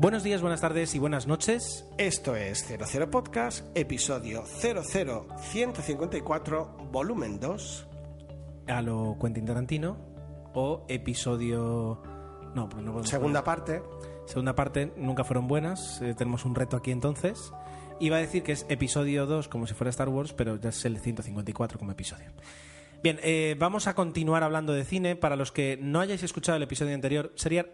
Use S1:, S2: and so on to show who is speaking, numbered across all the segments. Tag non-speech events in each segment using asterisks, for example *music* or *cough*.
S1: Buenos días, buenas tardes y buenas noches.
S2: Esto es 00 Podcast, episodio 00154, volumen 2.
S1: A lo Quentin Tarantino o episodio... No, pues no
S2: Segunda
S1: poner-
S2: parte.
S1: Segunda parte, nunca fueron buenas. eh, tenemos un reto aquí entonces. Iba a decir que es episodio 2 como si fuera Star Wars, pero ya es el 154 como episodio. Bien, eh, vamos a continuar hablando de cine. Para los que no hayáis escuchado el episodio anterior, sería...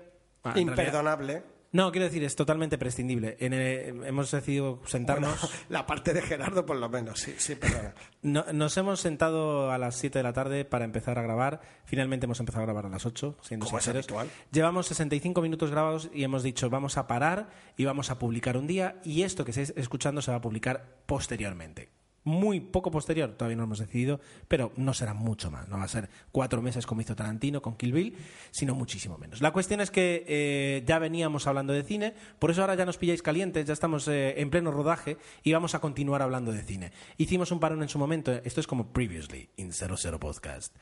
S1: ah, realidad-
S2: Imperdonable.
S1: No, quiero decir, es totalmente prescindible. En el- hemos decidido sentarnos...
S2: Bueno, *laughs* la parte de Gerardo, por lo menos, sí, sí, perdona.
S1: No- nos hemos sentado a las 7 de la tarde para empezar a grabar. Finalmente hemos empezado a grabar a las 8, siendo sinceros. Llevamos 65 minutos grabados y hemos dicho vamos a parar y vamos a publicar un día y esto que estáis escuchando se va a publicar posteriormente. Muy poco posterior, todavía no hemos decidido, pero no será mucho más. No va a ser cuatro meses como hizo Tarantino con Kill Bill, sino muchísimo menos. La cuestión es que eh, ya veníamos hablando de cine, por eso ahora ya nos pilláis calientes, ya estamos eh, en pleno rodaje y vamos a continuar hablando de cine. Hicimos un parón en su momento, esto es como Previously in 00 Podcast.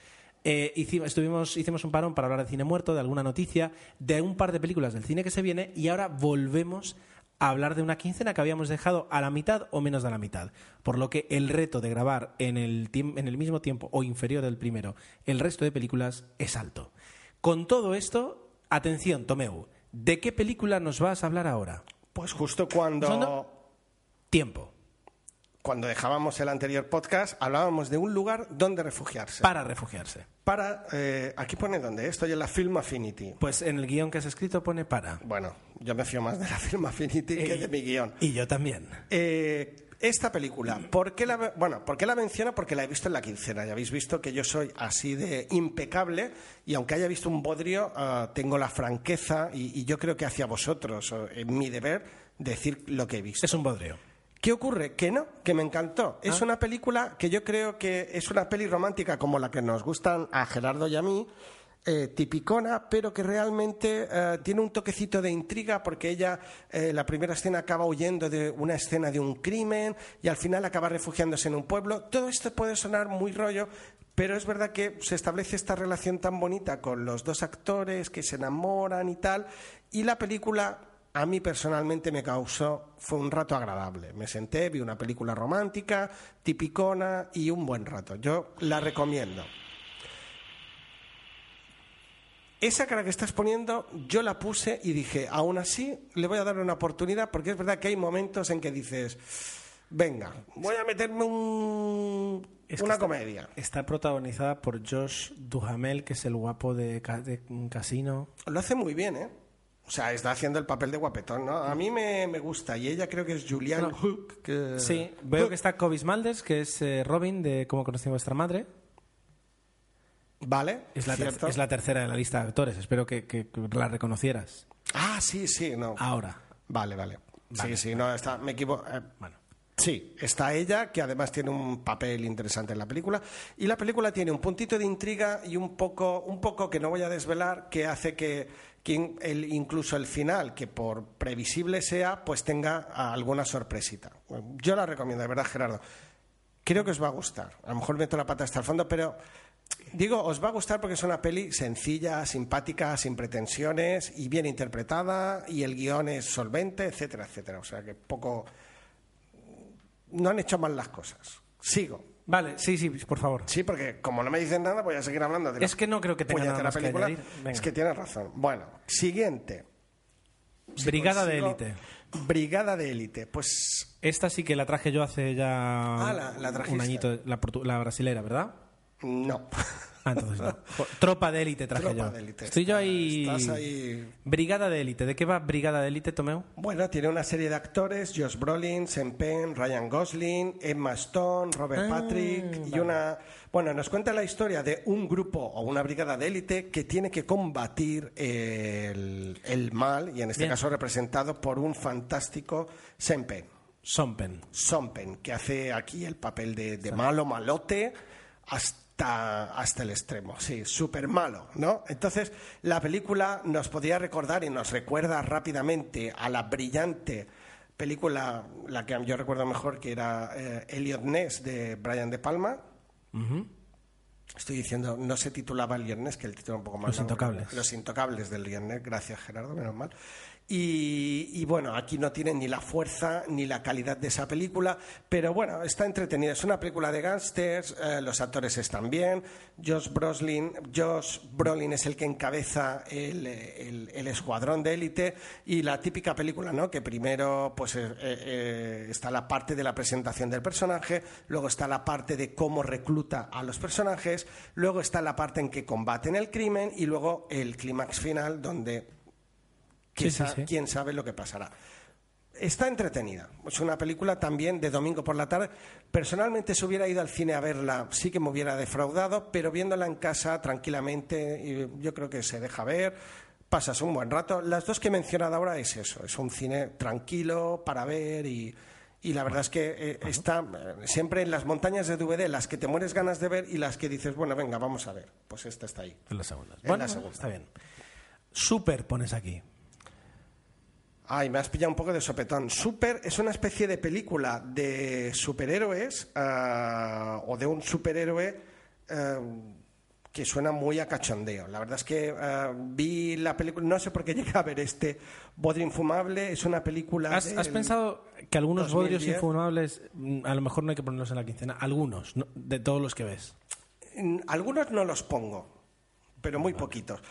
S1: Eh, hicimos, estuvimos, hicimos un parón para hablar de cine muerto, de alguna noticia, de un par de películas del cine que se viene y ahora volvemos a hablar de una quincena que habíamos dejado a la mitad o menos de la mitad. Por lo que el reto de grabar en el, en el mismo tiempo o inferior al primero el resto de películas es alto. Con todo esto, atención, Tomeu, ¿de qué película nos vas a hablar ahora?
S2: Pues justo cuando,
S1: ¿Sondo? Tiempo.
S2: Cuando dejábamos el anterior podcast, hablábamos de un lugar donde refugiarse.
S1: Para refugiarse.
S2: Para, eh, aquí pone donde, estoy en la Film Affinity.
S1: Pues en el guion que has escrito pone para.
S2: Bueno, yo me fío más de la Film Affinity que de mi guion.
S1: Y yo también.
S2: Eh, esta película, ¿por qué la, bueno, ¿por qué la menciono? Porque la he visto en la quincena. Ya habéis visto que yo soy así de impecable y aunque haya visto un bodrio, ah, tengo la franqueza y, y yo creo que hacia vosotros, en mi deber, decir lo que he visto.
S1: Es un bodrio.
S2: ¿Qué ocurre? Que no, que me encantó. Es
S1: Ah.
S2: una película que yo creo que es una peli romántica como la que nos gustan a Gerardo y a mí, eh, tipicona, pero que realmente eh, tiene un toquecito de intriga porque ella, eh, la primera escena acaba huyendo de una escena de un crimen y al final acaba refugiándose en un pueblo. Todo esto puede sonar muy rollo, pero es verdad que se establece esta relación tan bonita con los dos actores que se enamoran y tal, y la película a mí personalmente me causó, fue un rato agradable. Me senté, vi una película romántica, tipicona y un buen rato. Yo la recomiendo. Esa cara que estás poniendo, yo la puse y dije, aún así le voy a dar una oportunidad porque es verdad que hay momentos en que dices, venga, voy a meterme un-
S1: Es
S2: una
S1: está-
S2: comedia.
S1: Está protagonizada por Josh Duhamel, que es el guapo de, Ca- de Casino.
S2: Lo hace muy bien, ¿eh? O sea, está haciendo el papel de guapetón, ¿no? A mí me, me gusta y ella creo que es Julianne Hook. que-
S1: Sí, veo
S2: Hook.
S1: que está Cobis Malders, que es eh, Robin de Cómo conocí a vuestra madre.
S2: Vale,
S1: Es la, ter-
S2: cierto.
S1: es la tercera de la lista de actores. Espero que, que- que la reconocieras.
S2: Ah, sí, sí, no.
S1: Ahora.
S2: Vale, vale.
S1: Vale,
S2: sí, sí, no, está, me equivoco. eh,
S1: Bueno.
S2: Sí, está ella, que además tiene un papel interesante en la película. Y la película tiene un puntito de intriga y un poco, un poco que no voy a desvelar, que hace que, incluso el final, que por previsible sea, pues tenga alguna sorpresita. Yo la recomiendo, de verdad, Gerardo. Creo que os va a gustar. A lo mejor meto la pata hasta el fondo, pero digo, os va a gustar porque es una peli sencilla, simpática, sin pretensiones y bien interpretada y el guion es solvente, etcétera, etcétera. O sea que poco... No han hecho mal las cosas. Sigo.
S1: Vale, sí, sí, por favor.
S2: Sí, porque como no me dicen nada, voy a seguir hablando de la
S1: Es que no creo que tenga nada más que
S2: película.
S1: añadir. Venga.
S2: Es que tienes razón. Bueno, siguiente. Si
S1: Brigada de
S2: consigo-
S1: élite.
S2: Brigada de élite. Pues
S1: Esta sí que la traje yo hace ya
S2: Ah, la- la
S1: un añito, la, la brasilera, ¿verdad?
S2: no. *laughs*
S1: Ah, entonces no. Tropa de élite traje
S2: Tropa
S1: yo.
S2: de élite.
S1: Estoy yo ahí...
S2: Estás ahí
S1: Brigada de élite. ¿De qué va Brigada de élite, Tomeu?
S2: Bueno, tiene una serie de actores, Josh Brolin, Sean Penn, Ryan Gosling, Emma Stone, Robert
S1: Ah,
S2: Patrick y una... Bueno, nos cuenta la historia de un grupo o una brigada de élite que tiene que combatir el, el mal y en este
S1: Bien.
S2: caso representado por un fantástico Sean Penn.
S1: Sompen.
S2: Sean Penn, que hace aquí el papel de, de malo, malote, hasta, hasta el extremo. Sí, súper malo, ¿no? Entonces, la película nos podría recordar y nos recuerda rápidamente a la brillante película, la que yo recuerdo mejor, que era eh, Elliot Ness de Brian De Palma. Estoy diciendo, no se titulaba Elliot Ness, que el título un poco más
S1: Los
S2: largo.
S1: Intocables.
S2: Los Intocables del Elliot Ness, gracias Gerardo, menos mal. Y, bueno, aquí no tiene ni la fuerza ni la calidad de esa película, pero bueno, está entretenida. Es una película de gángsters, eh, los actores están bien. Josh Brolin, Josh Brolin es el que encabeza el, el, el escuadrón de élite y la típica película, ¿no? Que primero pues eh, eh, está la parte de la presentación del personaje, luego está la parte de cómo recluta a los personajes, luego está la parte en que combaten el crimen y luego el clímax final donde quién,
S1: Sí, sí, sí.
S2: quién sabe lo que pasará. Está entretenida. Es una película también de domingo por la tarde. Personalmente, si hubiera ido al cine a verla, sí que me hubiera defraudado, pero viéndola en casa tranquilamente, yo creo que se deja ver. Pasas un buen rato. Las dos que he mencionado ahora es eso: es un cine tranquilo para ver y. y la verdad es que eh, está eh, siempre en las montañas de DVD, las que te mueres ganas de ver y las que dices, bueno, venga, vamos a ver. Pues esta está ahí.
S1: En la segunda.
S2: En
S1: Bueno,
S2: la segunda.
S1: está bien. Super pones aquí.
S2: Ay, me has pillado un poco de sopetón. Super es una especie de película de superhéroes ah, o de un superhéroe ah, que suena muy a cachondeo. La verdad es que ah, vi la película, no sé por qué *laughs* llegué a ver este Bodrio Infumable. Es una película.
S1: ¿Has, pensado que algunos bodrios
S2: 2010?
S1: infumables, mm, a lo mejor no hay que ponerlos en la quincena? Algunos, ¿no? de todos los que ves.
S2: Mm, Algunos no los pongo, pero muy poquitos.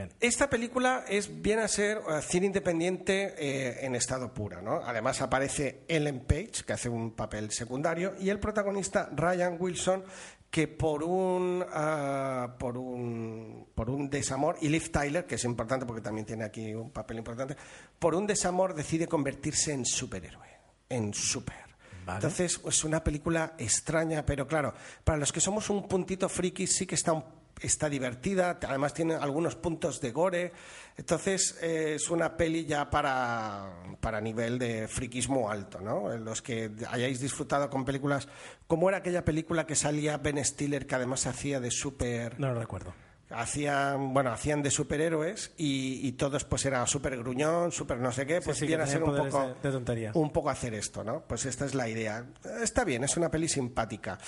S1: Bien.
S2: Esta película es viene a ser eh, cine independiente eh, en estado puro, ¿no? Además aparece Ellen Page, que hace un papel secundario, y el protagonista Ryan Wilson, que por un ah, por un por un desamor y Liv Tyler, que es importante porque también tiene aquí un papel importante, por un desamor decide convertirse en superhéroe, en super.
S1: Vale.
S2: Entonces, es una película extraña, pero claro, para los que somos un puntito friki sí que está, un- está divertida, además tiene algunos puntos de gore, entonces eh, es una peli ya para, para nivel de friquismo alto, ¿no? Los que hayáis disfrutado con películas, como era aquella película que salía Ben Stiller, que además hacía de super
S1: No lo recuerdo.
S2: hacían bueno hacían de superhéroes y, y todos pues era súper gruñón súper no sé qué pues
S1: sí,
S2: a ser un poco
S1: de- de tontería.
S2: un poco hacer esto no pues esta es la idea está bien es una peli simpática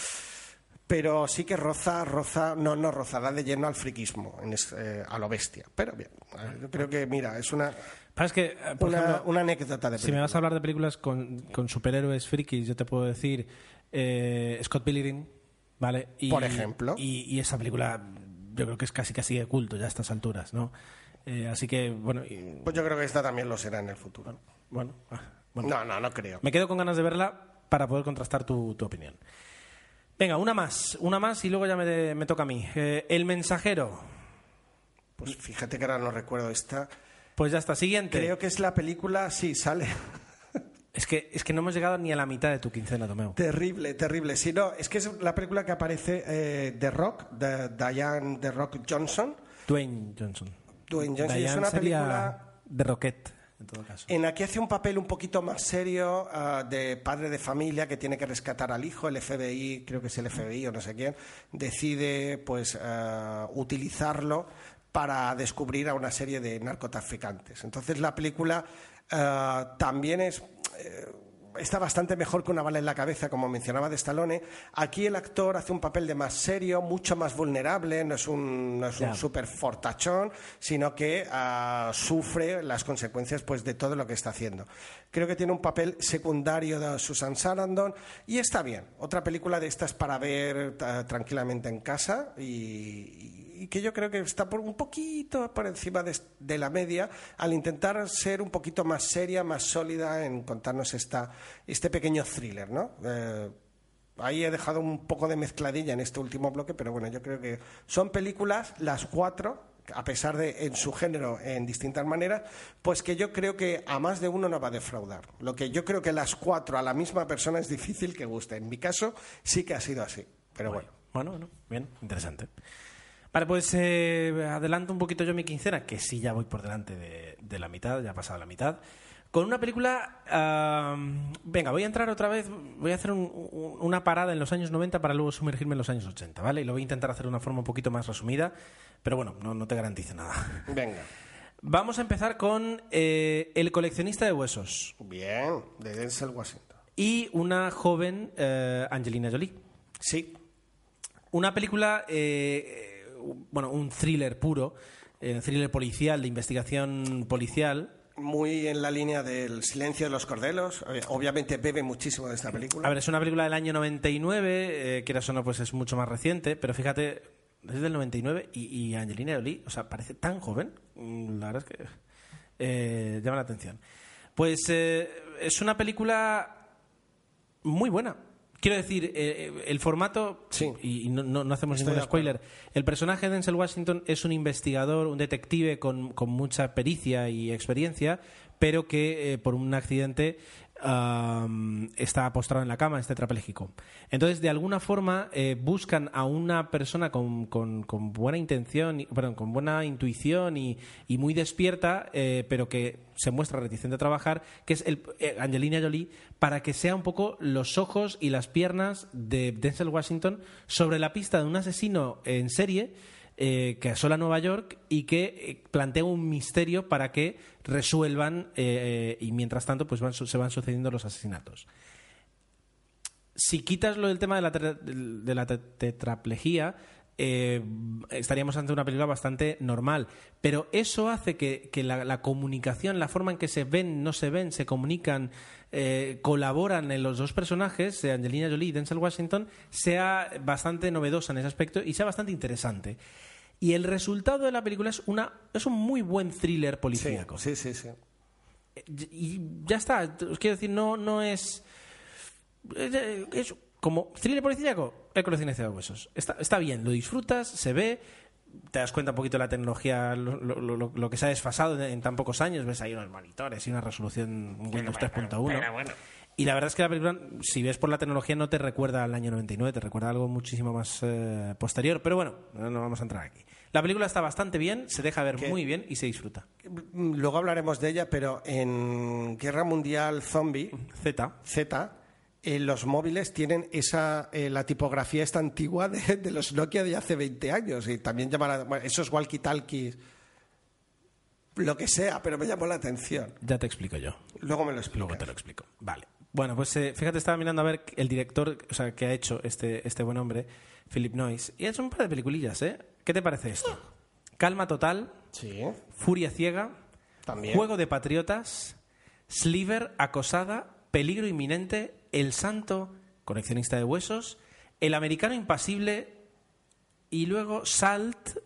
S2: pero sí que roza roza no no roza da de lleno al friquismo en es- eh, a lo bestia pero bien yo creo que mira es una
S1: es que, eh, por
S2: una,
S1: ejemplo,
S2: una anécdota de
S1: si me
S2: película.
S1: vas a hablar de películas con, con superhéroes frikis, yo te puedo decir eh, Scott Pilgrim, ¿vale? Y,
S2: Por ejemplo.
S1: Y, y esa película yo creo que es casi casi de culto ya a estas alturas, ¿no? Eh, así que, bueno, y-
S2: pues yo creo que esta también lo será en el futuro
S1: bueno, ah, bueno.
S2: no no no creo
S1: Me quedo con ganas de verla para poder contrastar tu, tu opinión. Venga, una más, una más y luego ya me, me toca a mí. Eh, el mensajero.
S2: pues fíjate que ahora no recuerdo esta
S1: Pues ya está, siguiente.
S2: creo que es la película sí sale *laughs*
S1: Es, que, es que no hemos llegado ni a la mitad de tu quincena, Tomeo.
S2: Terrible, terrible. Si no, es que es la película que aparece eh, The Rock, de Diane The Rock Johnson.
S1: Dwayne Johnson.
S2: Dwayne Johnson.
S1: Diane
S2: es una película
S1: de Rocket, en todo caso.
S2: en la hace un papel un poquito más serio ah, de padre de familia que tiene que rescatar al hijo. El FBI, creo que es el FBI o no sé quién, decide pues ah, utilizarlo para descubrir a una serie de narcotraficantes. Entonces la película ah, también es eh, está bastante mejor que una bala en la cabeza, como mencionaba de Stallone. Aquí el actor hace un papel de más serio, mucho más vulnerable, no es un, no es un
S1: Ya.
S2: súper fortachón, sino que ah, sufre las consecuencias pues, de todo lo que está haciendo. Creo que tiene un papel secundario de Susan Sarandon y está bien. Otra película de estas para ver ah, tranquilamente en casa y, y que yo creo que está por un poquito por encima de, de la media al intentar ser un poquito más seria, más sólida en contarnos esta, este pequeño thriller, ¿no? Eh, Ahí he dejado un poco de mezcladilla en este último bloque, pero bueno, yo creo que son películas, las cuatro, a pesar de en su género en distintas maneras, pues que yo creo que a más de uno no va a defraudar. Lo que yo creo que las cuatro a la misma persona es difícil que guste. En mi caso sí que ha sido así, pero bueno.
S1: Bueno, bueno, bien, interesante. Vale, pues eh, adelanto un poquito yo mi quincena, que sí ya voy por delante de, de la mitad, ya ha pasado la mitad. Con una película. venga, voy a entrar otra vez. Voy a hacer un- un- una parada en los años 90 para luego sumergirme en los años 80, ¿vale? Y lo voy a intentar hacer de una forma un poquito más resumida, pero bueno, no, no te garantizo nada.
S2: Venga.
S1: Vamos a empezar con eh, El coleccionista de huesos
S2: Bien, de Denzel Washington.
S1: y una joven eh, Angelina Jolie.
S2: Sí,
S1: Una película, eh, bueno, un thriller puro, eh, thriller policial, de investigación policial.
S2: Muy en la línea del silencio de los cordelos. Eh, Obviamente bebe muchísimo de esta película.
S1: A ver, es una película del año 99, eh, quieras o no, pues es mucho más reciente, pero fíjate, es del 99 y, y Angelina Jolie, o sea, parece tan joven, mm, la verdad es que eh, llama la atención. Pues eh, es una película muy buena. Quiero decir, eh, eh, el formato,
S2: Sí.
S1: y, no, no- no hacemos
S2: Estoy
S1: ningún spoiler, el personaje de Denzel Washington es un investigador, un detective con, con mucha pericia y experiencia, pero que eh, por un accidente está postrado en la cama, está tetrapléjico. Entonces, de alguna forma, eh, buscan a una persona con, buena intención, perdón, con buena intuición y, y muy despierta, eh, pero que se muestra reticente a trabajar, que es el, eh, Angelina Jolie, para que sea un poco los ojos y las piernas de Denzel Washington sobre la pista de un asesino en serie eh, que asola Nueva York y que eh, plantea un misterio para que resuelvan eh, y mientras tanto pues se van sucediendo los asesinatos. Si quitas lo del tema de la, de la te- tetraplejía, eh, estaríamos ante una película bastante normal. Pero eso hace que, que la, la comunicación, la forma en que se ven, no se ven, se comunican, eh, colaboran en los dos personajes, Angelina Jolie y Denzel Washington, sea bastante novedosa en ese aspecto y sea bastante interesante. Y el resultado de la película es, una, es un muy buen thriller policíaco.
S2: sí, sí, sí.
S1: Y ya está. Os quiero decir, no, no es. Es, es como thriller policíaco, el coleccionista de huesos. Está, está bien, lo disfrutas, se ve, te das cuenta un poquito de la tecnología, lo, lo- lo- lo que se ha desfasado en, en tan pocos años. Ves ahí unos monitores y una resolución Windows 3.1. Y la verdad es que la película, si ves por la tecnología, no te recuerda al año 99, te recuerda algo muchísimo más eh, posterior. Pero bueno, no, no vamos a entrar aquí. La película está bastante bien, se deja ver
S2: ¿Qué?
S1: muy bien y se disfruta.
S2: Luego hablaremos de ella, pero en Guerra Mundial Zombie,
S1: Z.
S2: Z, eh, los móviles tienen esa eh, la tipografía esta antigua de, de los Nokia de hace 20 años y también llamará bueno, esos walkie-talkies lo que sea, pero me llamó la atención.
S1: Ya te explico yo.
S2: Luego me lo explico.
S1: Luego te lo explico. Vale. Bueno, pues eh, fíjate, estaba mirando a ver el director o sea, que ha hecho este, este buen hombre, Philip Noyce, y ha hecho un par de peliculillas, ¿eh? ¿Qué te parece esto? Calma Total,
S2: Sí,
S1: Furia Ciega,
S2: también.
S1: Juego de Patriotas, Sliver, Acosada, Peligro Inminente, El Santo, Coleccionista de Huesos, El Americano Impasible y luego Salt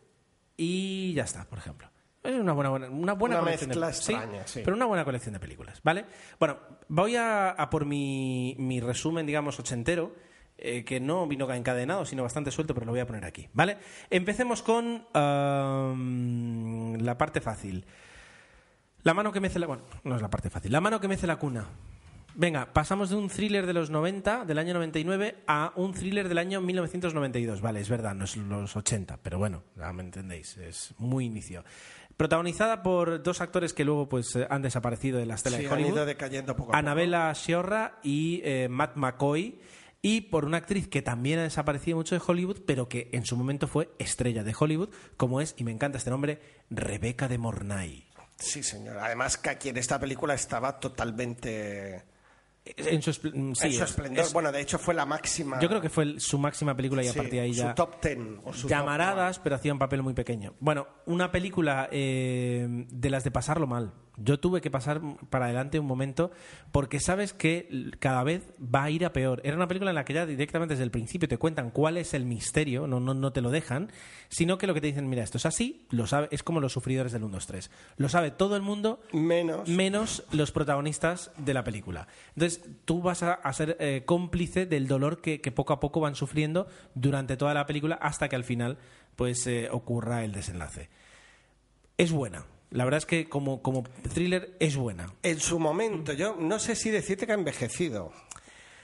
S1: y ya está, por ejemplo. Es una buena, buena- una buena
S2: Una
S1: colección de-
S2: mezcla extraña, sí.
S1: pero una buena colección de películas, ¿vale? Bueno, voy a, a por mi, mi resumen, digamos, ochentero, eh, que no vino encadenado, sino bastante suelto, pero lo voy a poner aquí, ¿vale? Empecemos con la parte fácil. La mano que mece la... Bueno, no es la parte fácil. La mano que mece la cuna. Venga, pasamos de un thriller de los 90, del año 99, a un thriller del año 1992. Vale, es verdad, no es los 80, pero bueno, ya me entendéis, es muy inicio. Protagonizada por dos actores que luego pues eh, han desaparecido de las telas
S2: Sí,
S1: de
S2: han
S1: Hollywood.
S2: ido decayendo poco a poco.
S1: Annabella Sciorra y eh, Matt McCoy. Y por una actriz que también ha desaparecido mucho de Hollywood, pero que en su momento fue estrella de Hollywood, como es, y me encanta este nombre, Rebeca de Mornay.
S2: Sí, señor. Además que aquí en esta película estaba totalmente
S1: En su, mm, sí,
S2: en su
S1: es-
S2: esplendor.
S1: es-
S2: bueno, de hecho fue la máxima.
S1: yo creo que fue el- su máxima película y a
S2: Sí,
S1: partir de ahí
S2: su
S1: ya
S2: top ten o su
S1: llamaradas, pero hacía un papel muy pequeño. Bueno, una película eh, de las de pasarlo mal. Yo tuve que pasar para adelante un momento porque sabes que cada vez va a ir a peor. Era una película en la que ya directamente desde el principio te cuentan cuál es el misterio, no, no, no te lo dejan, sino que lo que te dicen, mira, esto es así, lo sabe, es como los sufridores del 1, 2, 3. Lo sabe todo el mundo
S2: Menos.
S1: menos los protagonistas de la película. Entonces, tú vas a, a ser eh, cómplice del dolor que, que poco a poco van sufriendo durante toda la película hasta que al final pues eh, ocurra el desenlace. Es buena. La verdad es que como, como thriller es buena.
S2: En su momento, yo no sé si decirte que ha envejecido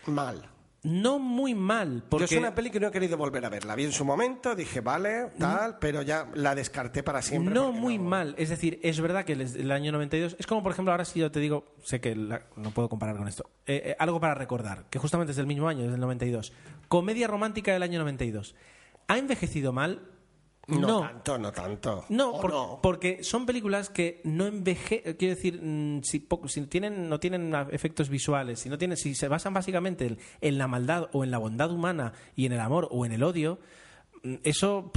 S2: mal.
S1: No muy mal, porque
S2: Yo es una peli que no he querido volver a ver. La vi en su momento, dije, vale, tal, pero ya la descarté para siempre.
S1: no muy mal. Es decir, es verdad que el, el año 92 es como, por ejemplo, ahora si yo te digo, sé que la- no puedo comparar con esto, eh, eh, algo para recordar, que justamente es del mismo año, es del 92. Comedia romántica del año 92. ¿Ha envejecido mal?
S2: No, tanto, no tanto.
S1: No,
S2: ¿O
S1: por-
S2: no?
S1: porque son películas que no enveje, quiero decir, mm, si, tienen, no tienen efectos visuales, si no tienen, si se basan básicamente en, en la maldad o en la bondad humana y en el amor o en el odio, eso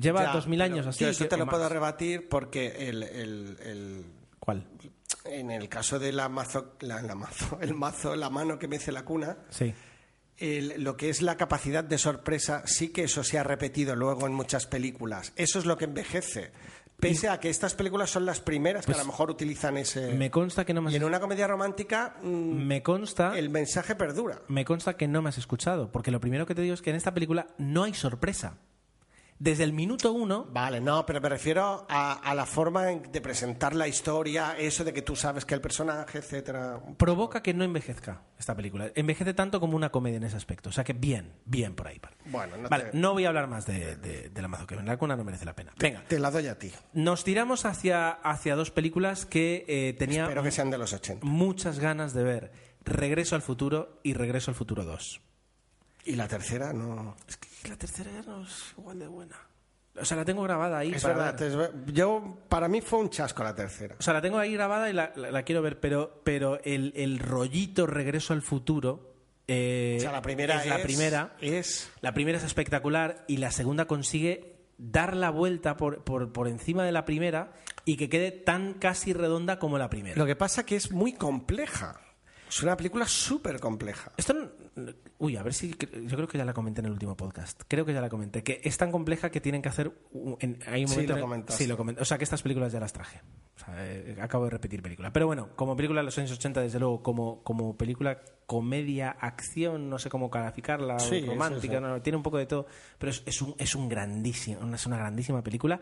S1: lleva dos mil años así.
S2: Yo eso
S1: que-
S2: te lo
S1: más.
S2: puedo rebatir porque el, el- el-
S1: ¿Cuál?
S2: en el caso de la mazo, la, la mazo, el mazo, la mano que mece la cuna,
S1: Sí.
S2: El- lo que es la capacidad de sorpresa, sí que eso se ha repetido luego en muchas películas. Eso es lo que envejece. Pese a que estas películas son las primeras que a lo mejor utilizan ese.
S1: Pues Me consta que no me
S2: Y
S1: has,
S2: en una comedia romántica mm,
S1: me consta
S2: el mensaje perdura.
S1: me consta que no me has escuchado, porque lo primero que te digo es que en esta película no hay sorpresa. Desde el minuto uno
S2: Vale, no, pero me refiero a, a la forma de presentar la historia, eso de que tú sabes que el personaje, etcétera.
S1: provoca que no envejezca esta película. Envejece tanto como una comedia en ese aspecto. O sea que bien, bien por ahí. Vale,
S2: Bueno, no
S1: Vale,
S2: te-
S1: no voy a hablar más de, de, de la mazo que la cuna no merece la pena. Venga,
S2: Te la doy a ti.
S1: nos tiramos hacia, hacia dos películas que eh, tenía
S2: Espero que sean de los 80.
S1: muchas ganas de ver. Regreso al futuro y Regreso al futuro 2.
S2: Y la tercera no.
S1: Es que la tercera no es igual de buena. O sea, la tengo grabada ahí.
S2: Es
S1: para
S2: verdad,
S1: ver.
S2: es ver- yo para mí fue un chasco la tercera.
S1: O sea, la tengo ahí grabada y la, la- la quiero ver, pero, pero el, el rollito Regreso al futuro. eh,
S2: O sea, la primera
S1: es la primera.
S2: es
S1: La primera es espectacular y la segunda consigue dar la vuelta por, por, por encima de la primera y que quede tan casi redonda como la primera.
S2: lo que pasa que es muy compleja. Es una película súper compleja.
S1: Esto Uy, a ver si... Yo creo que ya la comenté en el último podcast. Creo que ya la comenté. Que es tan compleja que tienen que hacer... en- hay un
S2: Sí,
S1: momento
S2: lo.
S1: Sí, lo comenté. O sea, que estas películas ya las traje. O sea, eh, acabo de repetir película. Pero bueno, como película de los años 80, desde luego, como, como película comedia, acción, no sé cómo calificarla,
S2: Sí,
S1: romántica, no, tiene un poco de todo. Pero es, es un, es un grandísimo, es una grandísima película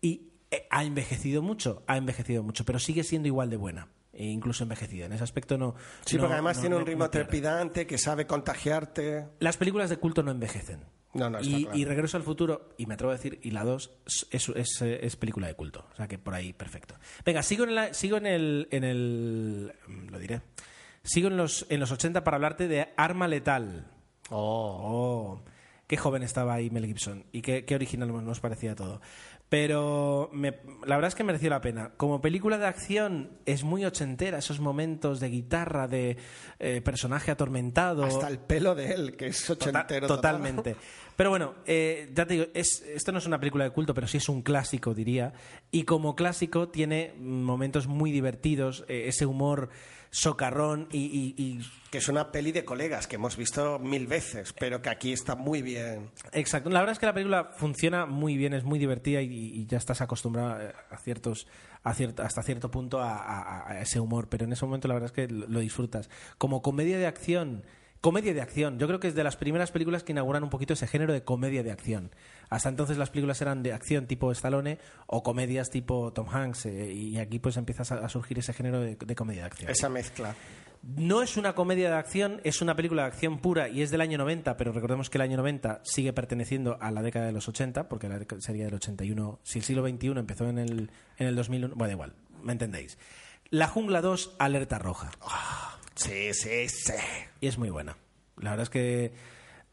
S1: y eh, ha envejecido mucho, ha envejecido mucho, pero sigue siendo igual de buena. E incluso envejecida. En ese aspecto no.
S2: Sí,
S1: no-
S2: porque además
S1: no-
S2: tiene un ritmo trepidante que sabe contagiarte.
S1: Las películas de culto no envejecen.
S2: No, no,
S1: y,
S2: claro.
S1: y Regreso al Futuro, y me atrevo a decir, y la 2 es, es, es película de culto. O sea que por ahí, perfecto. Venga, sigo en, la- sigo en el. En el mm, lo diré. Sigo en los, en los 80 para hablarte de Arma Letal. Oh. Qué joven estaba ahí Mel Gibson y qué, qué original nos- nos parecía todo. Pero me- la verdad es que mereció la pena. Como película de acción es muy ochentera, esos momentos de guitarra, de eh, personaje atormentado.
S2: Hasta el pelo de él, que es
S1: Tota-
S2: ochentero. total.
S1: totalmente. Pero bueno, eh, ya te digo, es, esto no es una película de culto, pero sí es un clásico, diría. Y como clásico tiene momentos muy divertidos, eh, ese humor socarrón y, y- y-
S2: Que es una peli de colegas que hemos visto mil veces, pero que aquí está muy bien.
S1: Exacto. La verdad es que la película funciona muy bien, es muy divertida y, y ya estás acostumbrado eh, a ciertos, a cierto, hasta cierto punto a, a- a ese humor, pero en ese momento la verdad es que lo, lo disfrutas. Como comedia de acción, comedia de acción, yo creo que es de las primeras películas que inauguran un poquito ese género de comedia de acción. Hasta entonces las películas eran de acción tipo Stallone o comedias tipo Tom Hanks eh, y aquí pues empieza a, surgir ese género de, de comedia de acción.
S2: Esa mezcla.
S1: No es una comedia de acción, es una película de acción pura y es del año 90, pero recordemos que el año 90 sigue perteneciendo a la década de los 80, porque la sería del 81. Si el siglo XXI empezó en el, en el 2001, bueno, da igual, me entendéis. La Jungla 2, Alerta Roja.
S2: Sí, sí, sí.
S1: Y es muy buena. La verdad es que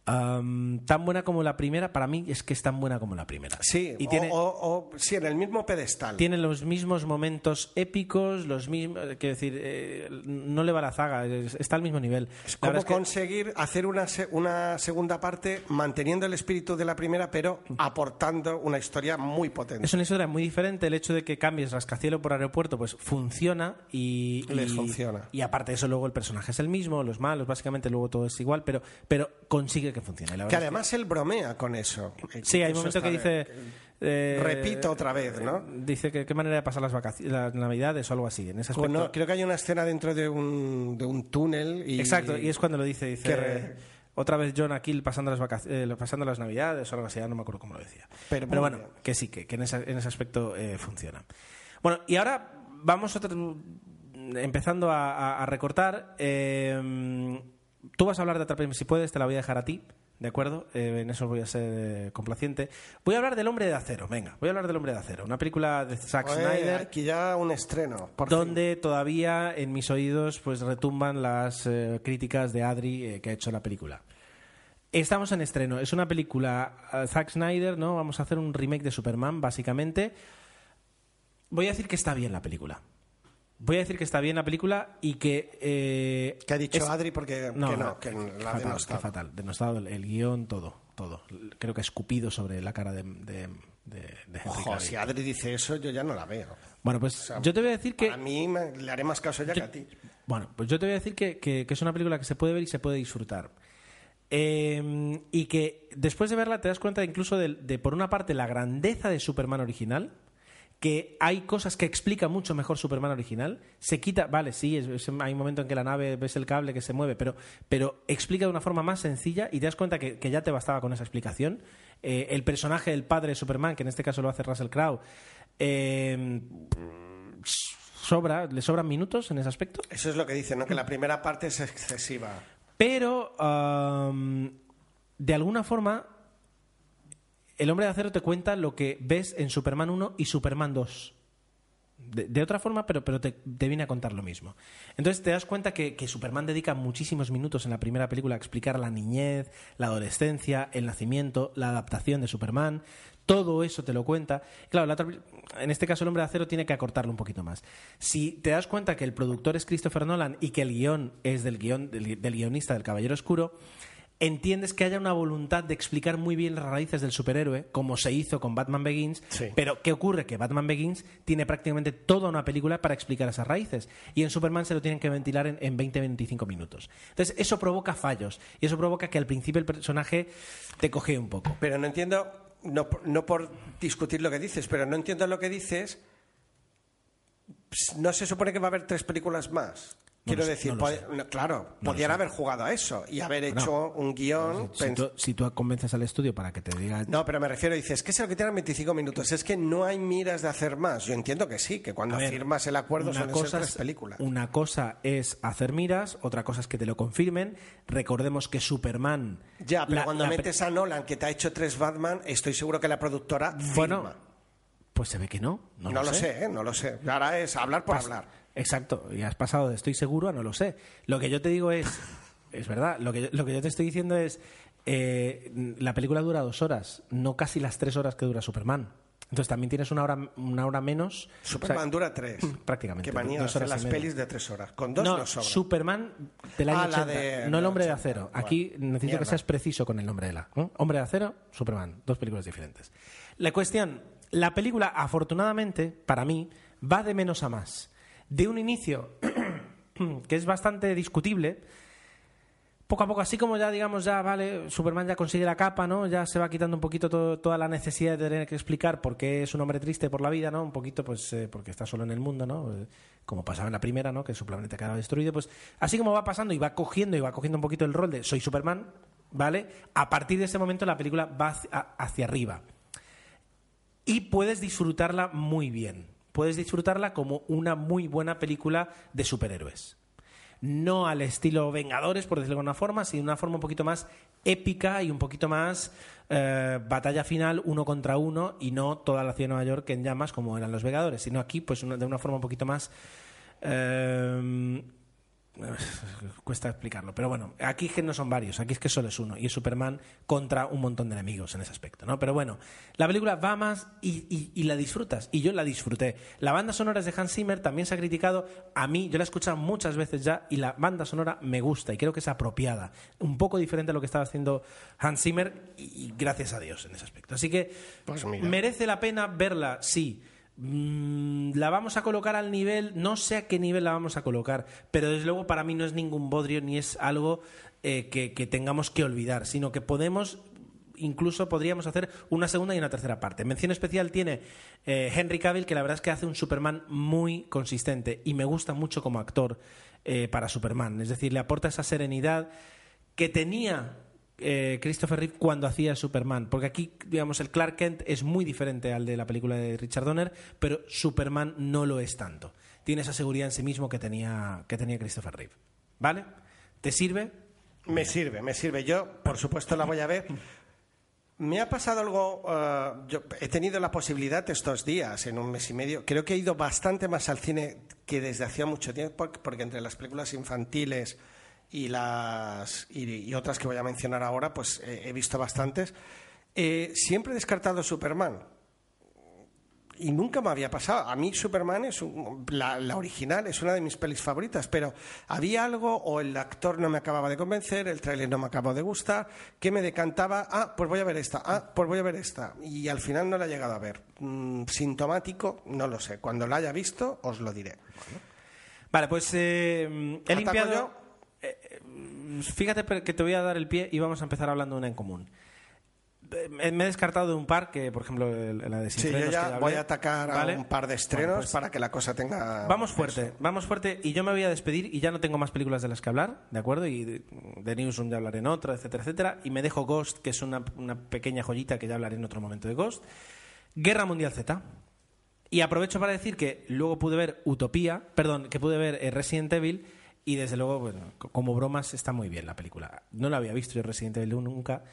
S1: am, tan buena como la primera, para mí es que es tan buena como la primera.
S2: Sí,
S1: y
S2: o-
S1: tiene,
S2: o, o- sí, en el mismo pedestal.
S1: tiene los mismos momentos épicos, los mismos, quiero decir, eh, no le va la zaga, es- está al mismo nivel.
S2: ¿Cómo
S1: verdad es que-
S2: conseguir hacer una, una segunda parte manteniendo el espíritu de la primera, pero aportando una historia muy potente?
S1: Es una historia muy diferente. El hecho de que cambies rascacielo por aeropuerto, pues funciona y.
S2: Les
S1: y-
S2: funciona.
S1: Y aparte de eso, luego el personaje es el mismo, los malos, básicamente luego todo es igual, pero, pero consigue que funcione. La
S2: Que
S1: es
S2: además él bromea con eso.
S1: Sí, hay un momento que dice. eh,
S2: Repito otra vez, ¿no?
S1: Dice que qué manera de pasar las, vacaciones, las navidades o algo así. En ese aspecto.
S2: Bueno, creo que hay una escena dentro de un, de un túnel y...
S1: Exacto, y es cuando lo dice. Dice.
S2: Re-
S1: Otra vez John Akill pasando las, vacac- eh, pasando las navidades o algo así, ya no me acuerdo cómo lo decía.
S2: Pero muy
S1: bueno,
S2: bien.
S1: que sí, que, que en, ese, en ese aspecto eh, funciona. Bueno, y ahora vamos otra- empezando a, a- a recortar. Tú vas a hablar de Atrápame si puedes, te la voy a dejar a ti. ¿De acuerdo? Eh, en eso voy a ser eh, complaciente. Voy a hablar del Hombre de Acero, venga. Voy a hablar del Hombre de Acero. Una película de Zack
S2: Oye,
S1: Snyder
S2: aquí ya un estreno. por fin.
S1: donde todavía en mis oídos pues retumban las eh, críticas de Adri eh, que ha hecho la película. Estamos en estreno. Es una película Zack Snyder, ¿no? Vamos a hacer un remake de Superman, básicamente. Voy a decir que está bien la película. Voy a decir que está bien la película y que... eh,
S2: ¿Qué ha dicho
S1: es-
S2: Adri? Porque
S1: no,
S2: que no, que la ha
S1: fatal,
S2: denostado.
S1: que fatal. Denostado el, el guion, todo. todo. Creo que escupido sobre la cara de, de, de, de
S2: Ojo, si Adri dice eso, yo ya no la veo.
S1: Bueno, pues yo te voy a decir que...
S2: A mí me- le haré más caso ya que a ti.
S1: Bueno, pues yo te voy a decir que, que- que es una película que se puede ver y se puede disfrutar. Eh, y que después de verla te das cuenta incluso de, de, por una parte, la grandeza de Superman original, que hay cosas que explica mucho mejor Superman original. Se quita, vale, sí, es- es- hay un momento en que la nave ves el cable que se mueve, pero, pero explica de una forma más sencilla y te das cuenta que, que ya te bastaba con esa explicación. Eh, el personaje del padre de Superman, que en este caso lo hace Russell Crowe, eh, sobra, le sobran minutos en ese aspecto.
S2: Eso es lo que dice, ¿no? Que la primera parte es excesiva.
S1: Pero, am, de alguna forma, el hombre de acero te cuenta lo que ves en Superman 1 y Superman 2. De, otra forma, pero, pero te, viene a contar lo mismo. Entonces te das cuenta que, Superman dedica muchísimos minutos en la primera película a explicar la niñez, la adolescencia, el nacimiento, la adaptación de Superman. Todo eso te lo cuenta. Claro, en este caso el hombre de acero tiene que acortarlo un poquito más. Si te das cuenta que el productor es Christopher Nolan y que el guion es del, guion, del guionista del Caballero Oscuro, entiendes que haya una voluntad de explicar muy bien las raíces del superhéroe, como se hizo con Batman Begins,
S2: Sí.
S1: pero ¿qué ocurre? Que Batman Begins tiene prácticamente toda una película para explicar esas raíces, y en Superman se lo tienen que ventilar en, en 20-25 minutos. Entonces, eso provoca fallos, y eso provoca que al principio el personaje te coge un poco.
S2: Pero no entiendo, no, por- no por discutir lo que dices, pero no entiendo lo que dices. Ps, No se supone que va a haber tres películas más. Quiero decir,
S1: no lo
S2: pod-
S1: sé.
S2: no, claro, podían haber jugado a eso y haber
S1: Bueno,
S2: hecho un guion.
S1: Si tú, si tú convences al estudio para que te diga...
S2: No, pero me refiero, dices, que es lo que tienen 25 minutos. Es que no hay miras de hacer más. Yo entiendo que sí, que cuando
S1: ver,
S2: firmas el acuerdo son tres
S1: es-
S2: películas.
S1: Una cosa es hacer miras, otra cosa es que te lo confirmen. Recordemos que Superman...
S2: Ya, pero
S1: la-
S2: cuando
S1: la
S2: metes a Nolan, que te ha hecho tres Batman, estoy seguro que la productora
S1: Bueno,
S2: firma.
S1: pues se ve que no. No,
S2: No, lo sé, ¿eh? no lo sé. Ahora es hablar por
S1: Pas-
S2: hablar.
S1: Exacto, y has pasado de estoy seguro a no lo sé. Lo que yo te digo es, *laughs* es verdad, lo que yo, lo que yo te estoy diciendo es, eh, la película dura dos horas, no casi las tres horas que dura Superman. Entonces también tienes una hora, una hora menos.
S2: Superman
S1: o sea,
S2: dura tres. *clears throat*
S1: prácticamente,
S2: Que manía hacer las pelis de tres horas. Con dos
S1: no,
S2: no sobra.
S1: Superman del año
S2: Ah, la
S1: 80,
S2: de-
S1: no el hombre de
S2: 80.
S1: acero.
S2: Bueno,
S1: Aquí necesito
S2: mierda.
S1: que seas preciso con el nombre de la. ¿eh? Hombre de acero, Superman, dos películas diferentes. La cuestión, la película, afortunadamente, para mí, va de menos a más. De un inicio *clears throat* que es bastante discutible, poco a poco, así como ya, digamos, ya, vale, Superman ya consigue la capa, ¿no? Ya se va quitando un poquito toda la necesidad de tener que explicar por qué es un hombre triste por la vida, ¿no? Un poquito, pues, eh, porque está solo en el mundo, ¿no? Eh, como pasaba en la primera, ¿no? Que su planeta quedaba destruido, pues, así como va pasando y va cogiendo y va cogiendo un poquito el rol de soy Superman, ¿vale? A partir de ese momento la película va hacia arriba. Y puedes disfrutarla muy bien. Puedes disfrutarla como una muy buena película de superhéroes. No al estilo Vengadores, por decirlo de alguna forma, sino de una forma un poquito más épica y un poquito más eh, batalla final uno contra uno y no toda la ciudad de Nueva York en llamas como eran los Vengadores, sino aquí pues de una forma un poquito más... eh, *laughs* cuesta explicarlo, pero bueno, aquí es que no son varios, aquí es que solo es uno y es Superman contra un montón de enemigos en ese aspecto, ¿no? Pero bueno, la película va más y, y- y la disfrutas y yo la disfruté. La banda sonora es de Hans Zimmer, también se ha criticado, a mí yo la he escuchado muchas veces ya y la banda sonora me gusta y creo que es apropiada, un poco diferente a lo que estaba haciendo Hans Zimmer y, y gracias a Dios en ese aspecto. Así que
S2: Pues
S1: merece la pena verla, sí. Mm, la vamos a colocar al nivel, no sé a qué nivel la vamos a colocar, pero desde luego para mí no es ningún bodrio ni es algo eh, que, tengamos que olvidar, sino que podemos, incluso podríamos hacer una segunda y una tercera parte. Mención especial tiene eh, Henry Cavill, que la verdad es que hace un Superman muy consistente y me gusta mucho como actor eh, para Superman, es decir, le aporta esa serenidad que tenía eh, Christopher Reeve cuando hacía Superman. Porque aquí, digamos, el Clark Kent es muy diferente al de la película de Richard Donner, pero Superman no lo es tanto. Tiene esa seguridad en sí mismo que tenía, que tenía Christopher Reeve. ¿Vale? ¿Te sirve?
S2: Me sirve, me sirve. Yo, por supuesto, la voy a ver. Me ha pasado algo. eh, yo he tenido la posibilidad estos días, en un mes y medio. Creo que he ido bastante más al cine que desde hacía mucho tiempo, porque entre las películas infantiles y las y, y otras que voy a mencionar ahora, pues eh, he visto bastantes. Eh, siempre he descartado Superman. y nunca me había pasado. A mí Superman es un- la, la original es una de mis pelis favoritas, pero había algo o el actor no me acababa de convencer, el tráiler no me acabó de gustar, que me decantaba, ah, pues voy a ver esta, ah, pues voy a ver esta. Y al final no la he llegado a ver. Mm, sintomático, no lo sé. Cuando la haya visto, os lo diré.
S1: Vale, pues eh, he
S2: ¿Ataco
S1: limpiado.
S2: yo?
S1: Eh, fíjate que te voy a dar el pie y vamos a empezar hablando de una en común. Eh, Me he descartado de un par, que por ejemplo la de
S2: Sí, yo
S1: que
S2: ya voy a atacar
S1: ¿Vale?
S2: a un par de estrenos
S1: Bueno, pues,
S2: para que la cosa tenga...
S1: Vamos fuerte, vamos fuerte y yo me voy a despedir y ya no tengo más películas de las que hablar, ¿de acuerdo? Y de, de Newsroom ya hablaré en otra, etcétera, etcétera. Y me dejo Ghost, que es una, una pequeña joyita que ya hablaré en otro momento de Ghost. Guerra Mundial Z. Y aprovecho para decir que luego pude ver Utopía, perdón, que pude ver eh, Resident Evil y desde luego, bueno, co- como bromas está muy bien la película. No la había visto yo Resident Evil nunca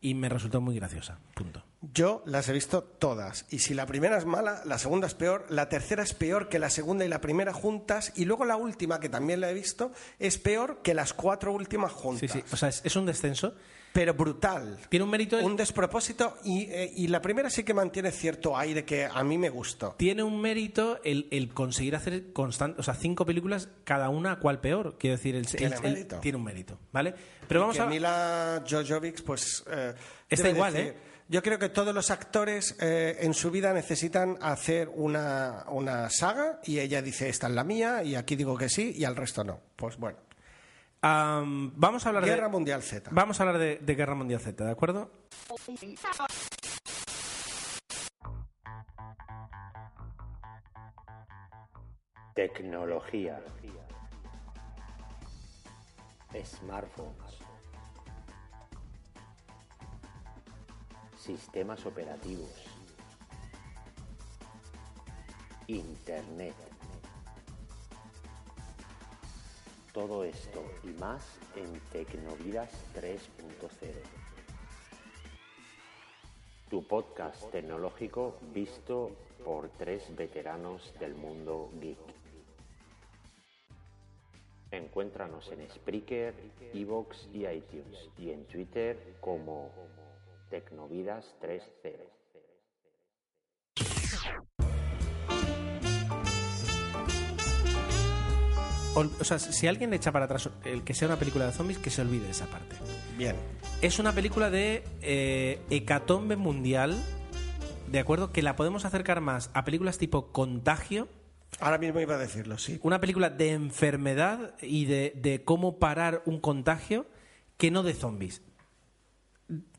S1: y me resultó muy graciosa. Punto.
S2: Yo las he visto todas. Y si la primera es mala, la segunda es peor, la tercera es peor que la segunda y la primera juntas, y luego la última, que también la he visto, es peor que las cuatro últimas
S1: Sí,
S2: juntas.
S1: sí. O sea, es, es un descenso.
S2: Pero brutal.
S1: Tiene un mérito.
S2: Un despropósito. Y, eh, y la primera sí que mantiene cierto aire que a mí me gustó.
S1: tiene un mérito el, el conseguir hacer constant, o sea, cinco películas, cada una cual peor. Quiero decir, el,
S2: Tiene
S1: el- el-
S2: mérito.
S1: tiene un mérito, ¿vale? Pero vamos
S2: que
S1: a
S2: Mila Jojovic, pues. eh,
S1: Está igual,
S2: decir-
S1: ¿eh?
S2: Yo creo que todos los actores eh, en su vida necesitan hacer una, una saga y ella dice esta es la mía y aquí digo que sí y al resto no. Pues bueno.
S1: Am, vamos a hablar
S2: Guerra
S1: de
S2: Mundial Z.
S1: vamos a hablar de, de Guerra Mundial Z, ¿de acuerdo?
S3: Tecnología. Smartphones. Sistemas operativos. Internet. Todo esto y más en Tecnovidas 3.0. Tu podcast tecnológico visto por tres veteranos del mundo geek. Encuéntranos en Spreaker, Evox y iTunes y en Twitter como Tecnovidas 3.0.
S1: Ol- O sea, si alguien le echa para atrás el que sea una película de zombies, que se olvide esa parte.
S2: Bien.
S1: Es una película de eh, hecatombe mundial, ¿de acuerdo? Que la podemos acercar más a películas tipo Contagio,
S2: Ahora mismo iba a decirlo, sí.
S1: una película de enfermedad y de, de cómo parar un contagio, que no de zombies.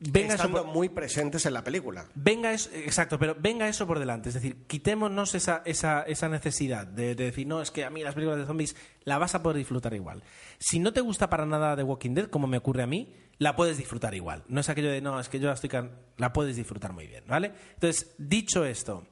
S1: Venga eso,
S2: Estando
S1: por,
S2: muy presentes en la película.
S1: venga eso, exacto, pero venga eso por delante. Es decir, quitémonos esa, esa, esa necesidad de, de decir, no, es que a mí las películas de zombies la vas a poder disfrutar igual. Si no te gusta para nada The Walking Dead, como me ocurre a mí, la puedes disfrutar igual. No es aquello de, no, es que yo la estoy... can-". La puedes disfrutar muy bien, ¿vale? Entonces, dicho esto,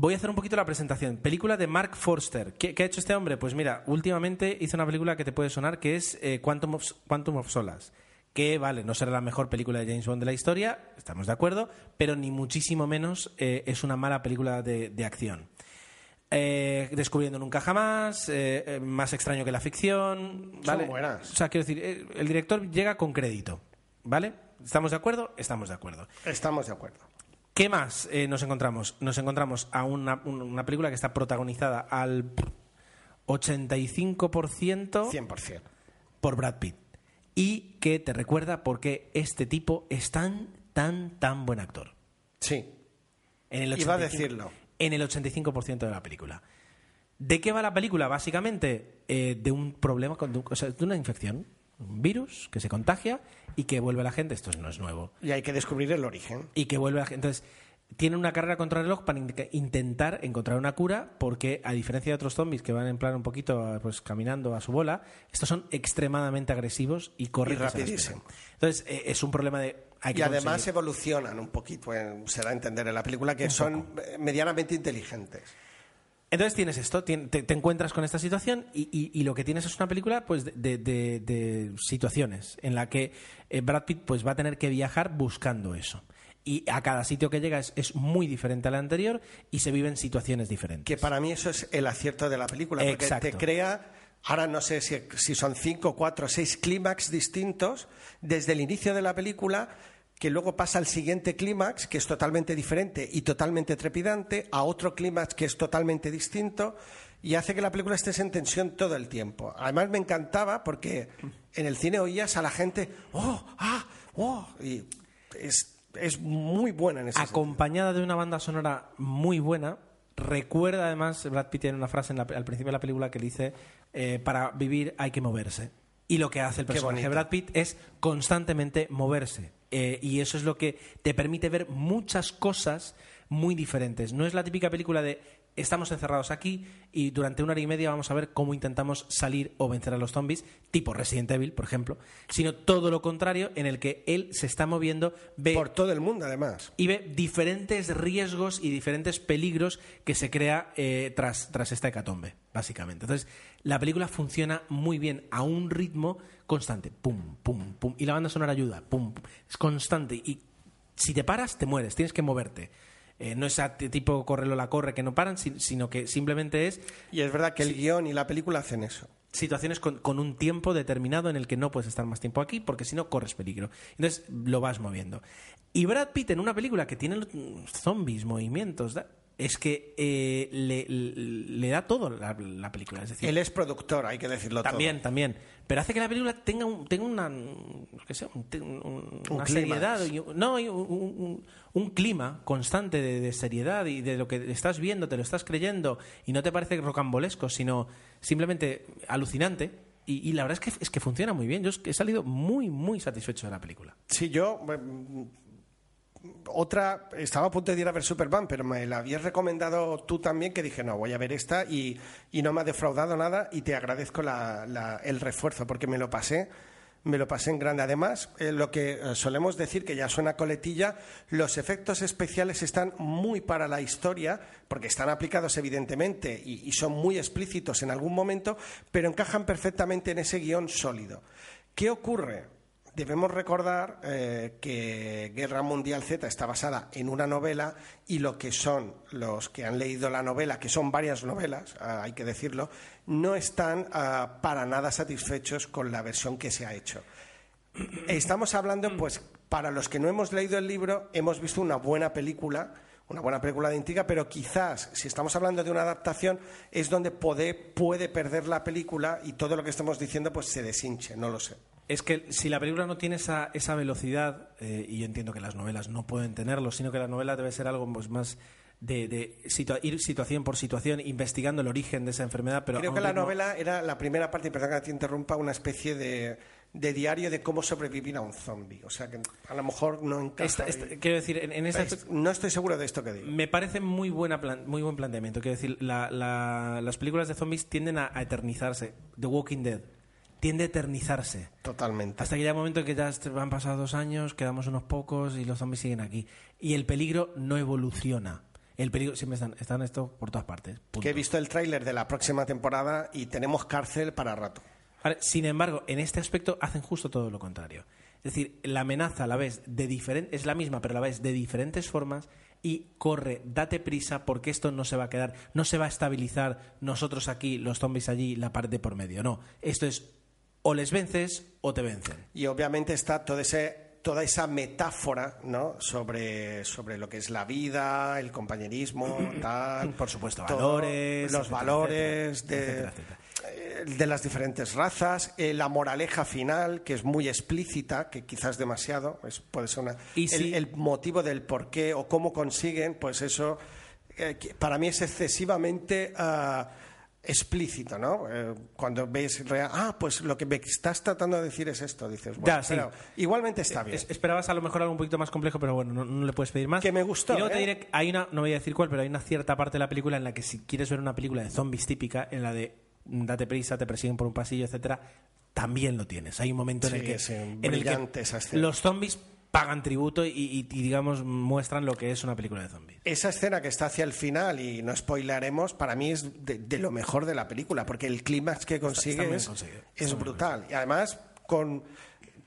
S1: Voy a hacer un poquito la presentación. Película de Mark Forster. ¿Qué, qué ha hecho este hombre? Pues mira, últimamente hizo una película que te puede sonar que es eh, Quantum, of, Quantum of Solace. Que, vale, no será la mejor película de James Bond de la historia, estamos de acuerdo, pero ni muchísimo menos eh, es una mala película de, de acción. Eh, descubriendo nunca jamás, eh, más extraño que la ficción. ¿vale?
S2: buenas.
S1: O sea, quiero decir, el director llega con crédito. ¿Vale? ¿Estamos de acuerdo? Estamos de acuerdo.
S2: Estamos de acuerdo.
S1: ¿Qué más nos encontramos? Nos encontramos a una, un- una película que está protagonizada al 85%
S2: 100%.
S1: por Brad Pitt. Y que te recuerda por qué este tipo es tan, tan, tan buen actor.
S2: Sí.
S1: En el
S2: Iba a
S1: 85
S2: decirlo.
S1: En el 85% de la película. ¿De qué va la película? Básicamente eh, de un problema, con, o sea, de una infección, un virus que se contagia y que vuelve a la gente, esto no es nuevo,
S2: Y hay que descubrir el origen.
S1: y que vuelve a la gente. Entonces, tiene una carrera contra el reloj para in- intentar encontrar una cura, porque a diferencia de otros zombies que van en plan un poquito pues caminando a su bola, estos son extremadamente agresivos y corren.
S2: Rapidísimo.
S1: Entonces, eh, es un problema de. hay que
S2: Y además
S1: conseguir-
S2: evolucionan un poquito, eh, se da a entender en la película, que son eh, medianamente inteligentes.
S1: Entonces tienes esto, te, te encuentras con esta situación y, y- y lo que tienes es una película pues de, de- de- de situaciones en la que eh, Brad Pitt pues va a tener que viajar buscando eso. Y a cada sitio que llega es, es muy diferente al anterior y se viven situaciones diferentes.
S2: Que para mí eso es el acierto de la película, porque
S1: Exacto.
S2: te crea, ahora no sé si, si son cinco, cuatro, seis clímax distintos desde el inicio de la película que luego pasa al siguiente clímax, que es totalmente diferente y totalmente trepidante, a otro clímax que es totalmente distinto, y hace que la película esté en tensión todo el tiempo. Además me encantaba porque en el cine oías a la gente, ¡oh! ¡ah! ¡oh! Y es, es muy buena en ese sentido.
S1: Acompañada de una banda sonora muy buena. Recuerda además, Brad Pitt tiene una frase en la- al principio de la película que dice, eh, para vivir hay que moverse. Y lo que hace el personaje de. Brad Pitt es constantemente moverse. Eh, y eso es lo que te permite ver muchas cosas muy diferentes. No es la típica película de estamos encerrados aquí y durante una hora y media vamos a ver cómo intentamos salir o vencer a los zombies, tipo Resident Evil, por ejemplo, sino todo lo contrario, en el que él se está moviendo, ve
S2: Por todo el mundo, además.
S1: y ve diferentes riesgos y diferentes peligros que se crea eh, tras, tras esta hecatombe, básicamente. Entonces, la película funciona muy bien a un ritmo constante. Pum, pum, pum. Y la banda sonora ayuda. Pum, pum. Es constante. Y si te paras, te mueres. Tienes que moverte. Eh, no es a tipo correlo la corre que no paran, si- sino que simplemente es
S2: Y es verdad que el guion y la película hacen eso.
S1: situaciones con, con un tiempo determinado en el que no puedes estar más tiempo aquí porque si no corres peligro. Entonces lo vas moviendo. Y Brad Pitt en una película que tiene zombies, movimientos, da- es que eh, le, le- da todo la, la película. Es decir,
S2: Él es productor, hay que decirlo
S1: también,
S2: todo.
S1: también. Pero hace que la película tenga, un, tenga una, qué sé, un- un- una seriedad. y un- no, y un, un- un clima constante de, de seriedad y de lo que estás viendo, te lo estás creyendo y no te parece rocambolesco, sino simplemente alucinante. Y, y la verdad es que, es que funciona muy bien. Yo es que he salido muy, muy satisfecho de la película.
S2: Sí, yo. Otra, estaba a punto de ir a ver Superman, pero me la habías recomendado tú también, que dije, no, voy a ver esta y, y no me ha defraudado nada y te agradezco la- la- el refuerzo porque me lo pasé, me lo pasé en grande. Además, eh, lo que eh, solemos decir, que ya suena coletilla, los efectos especiales están muy para la historia, porque están aplicados evidentemente y, y son muy explícitos en algún momento, pero encajan perfectamente en ese guion sólido. ¿Qué ocurre? Debemos recordar eh, que Guerra Mundial Z está basada en una novela y lo que son los que han leído la novela, que son varias novelas, ah, hay que decirlo, no están ah, para nada satisfechos con la versión que se ha hecho. Estamos hablando, pues, para los que no hemos leído el libro, hemos visto una buena película, una buena película de intriga, pero quizás, si estamos hablando de una adaptación, es donde puede, perder la película y todo lo que estamos diciendo, pues, se deshinche, no lo sé.
S1: Es que si la película no tiene esa, esa velocidad, eh, y yo entiendo que las novelas no pueden tenerlo, sino que la novela debe ser algo pues, más de, de situa- ir situación por situación, investigando el origen de esa enfermedad. Pero
S2: Creo que la novela era la primera parte, y perdón que te interrumpa, una especie de, de diario de cómo sobrevivir a un zombie. O sea que a lo mejor no encaja.
S1: Esta- quiero decir, en,
S2: no estoy seguro de esto que digo.
S1: Me parece muy, buena plan- muy buen planteamiento. Quiero decir, la- la- las películas de zombies tienden a, a eternizarse. The Walking Dead tiende a eternizarse.
S2: Totalmente.
S1: Hasta que llega un momento en que ya han pasado dos años, quedamos unos pocos y los zombies siguen aquí. Y el peligro no evoluciona. El peligro siempre están, están esto por todas partes. punto.
S2: Que he visto el tráiler de la próxima temporada y tenemos cárcel para rato.
S1: Ahora, sin embargo, en este aspecto hacen justo todo lo contrario. Es decir, la amenaza a la vez de diferen- es la misma, pero a la vez de diferentes formas y corre, date prisa porque esto no se va a quedar, no se va a estabilizar nosotros aquí, los zombies allí, la pared de por medio. No, esto es o les vences o te vencen.
S2: Y obviamente está todo ese, toda esa metáfora ¿no? sobre, sobre lo que es la vida, el compañerismo, *clears throat* tal.
S1: Por supuesto,
S2: todo,
S1: valores,
S2: Los
S1: etcétera,
S2: valores
S1: etcétera,
S2: de,
S1: etcétera,
S2: eh, de las diferentes razas, eh, la moraleja final, que es muy explícita, que quizás demasiado, es, puede ser una,
S1: Y
S2: el,
S1: si-
S2: el motivo del por qué o cómo consiguen, pues eso eh, para mí es excesivamente ah, explícito, ¿no? Eh, cuando ves, ah, pues lo que me estás tratando de decir es esto, dices, bueno,
S1: Ya, sí.
S2: pero igualmente está bien.
S1: Es- esperabas a lo mejor algo un poquito más complejo, pero bueno, no, no le puedes pedir más.
S2: Que me gustó,
S1: Y luego te
S2: ¿eh?
S1: diré, hay una, no voy a decir cuál, pero hay una cierta parte de la película en la que si quieres ver una película de zombies típica, en la de mm, date prisa, te persiguen por un pasillo, etcétera, también lo tienes. Hay un momento en el que,
S2: es,
S1: en el que los zombies pagan tributo y, y- y, digamos muestran lo que es una película de zombies.
S2: Esa escena que está hacia el final, y no spoilaremos, para mí es de, de lo mejor de la película, porque el clímax que consigue es, brutal. Y además, con,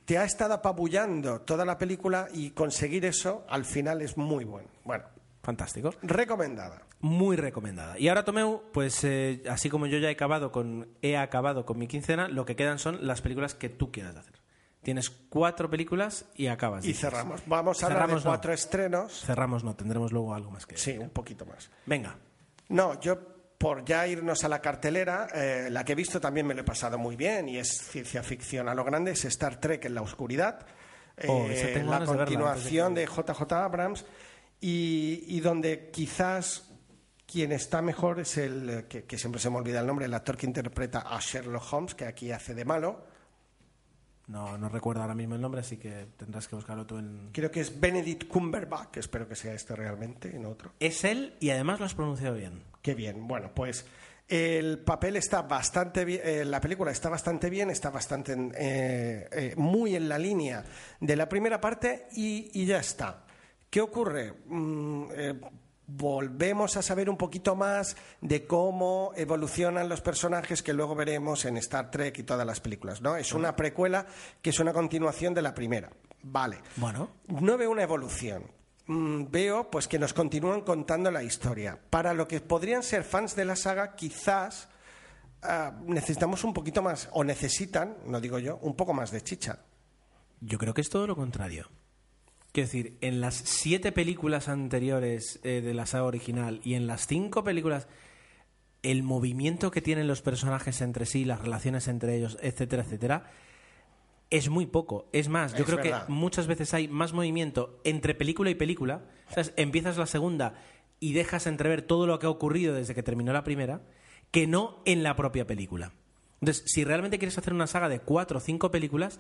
S2: te ha estado apabullando toda la película y conseguir eso al final es muy bueno. Bueno,
S1: Fantástico.
S2: recomendada.
S1: Muy recomendada. Y ahora, Tomeu, pues eh, así como yo ya he acabado con he acabado con mi quincena, lo que quedan son las películas que tú quieras hacer. Tienes cuatro películas y acabas.
S2: Y cerramos. Vamos a hablar
S1: Cerramos
S2: de
S1: no.
S2: cuatro estrenos.
S1: Cerramos no, tendremos luego algo más que
S2: Sí, un poquito más.
S1: Venga.
S2: No, yo por ya irnos a la cartelera, eh, la que he visto también me lo he pasado muy bien y es ciencia ficción a lo grande, es Star Trek en la oscuridad,
S1: Oh,
S2: eh, la
S1: ganas de verla
S2: continuación
S1: de
S2: de JJ Abrams y, y donde quizás quien está mejor es el, eh, que, que siempre se me olvida el nombre, el actor que interpreta a Sherlock Holmes, que aquí hace de malo.
S1: No, no recuerdo ahora mismo el nombre, así que tendrás que buscarlo tú en...
S2: Creo que es Benedict Cumberbatch, espero que sea este realmente, y no otro.
S1: Es él y además lo has pronunciado bien.
S2: Qué bien. Bueno, pues el papel está bastante bien, eh, la película está bastante bien, está bastante en- eh, eh, muy en la línea de la primera parte y, y ya está. ¿Qué ocurre? Mm, volvemos a saber un poquito más de cómo evolucionan los personajes que luego veremos en Star Trek y todas las películas, ¿no? Es una precuela que es una continuación de la primera. Vale.
S1: Bueno,
S2: No veo una evolución. Mm, Veo pues que nos continúan contando la historia. Para lo que podrían ser fans de la saga, quizás ah, necesitamos un poquito más, o necesitan, no digo yo, un poco más de chicha.
S1: yo creo que es todo lo contrario. Quiero decir, en las siete películas anteriores eh, de la saga original y en las cinco películas, el movimiento que tienen los personajes entre sí, las relaciones entre ellos, etcétera, etcétera, es muy poco. Es más, yo
S2: Es
S1: creo
S2: verdad.
S1: que muchas veces hay más movimiento entre película y película. O sea, empiezas la segunda y dejas entrever todo lo que ha ocurrido desde que terminó la primera, que no en la propia película. Entonces, si realmente quieres hacer una saga de cuatro o cinco películas,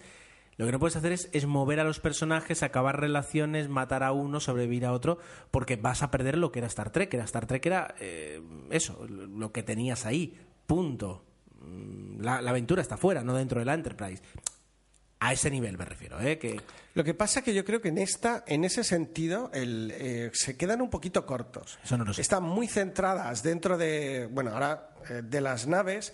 S1: lo que no puedes hacer es, es mover a los personajes, acabar relaciones, matar a uno, sobrevivir a otro, porque vas a perder lo que era Star Trek. Era Star Trek era eh, eso, lo que tenías ahí. Punto. Mm, La, la aventura está fuera, no dentro de la Enterprise. A ese nivel me refiero, ¿eh? Que
S2: Lo que pasa que yo creo que en esta, en ese sentido, el, eh, se quedan un poquito cortos.
S1: Eso no lo sé.
S2: Están muy centradas dentro de, bueno, ahora eh, de las naves.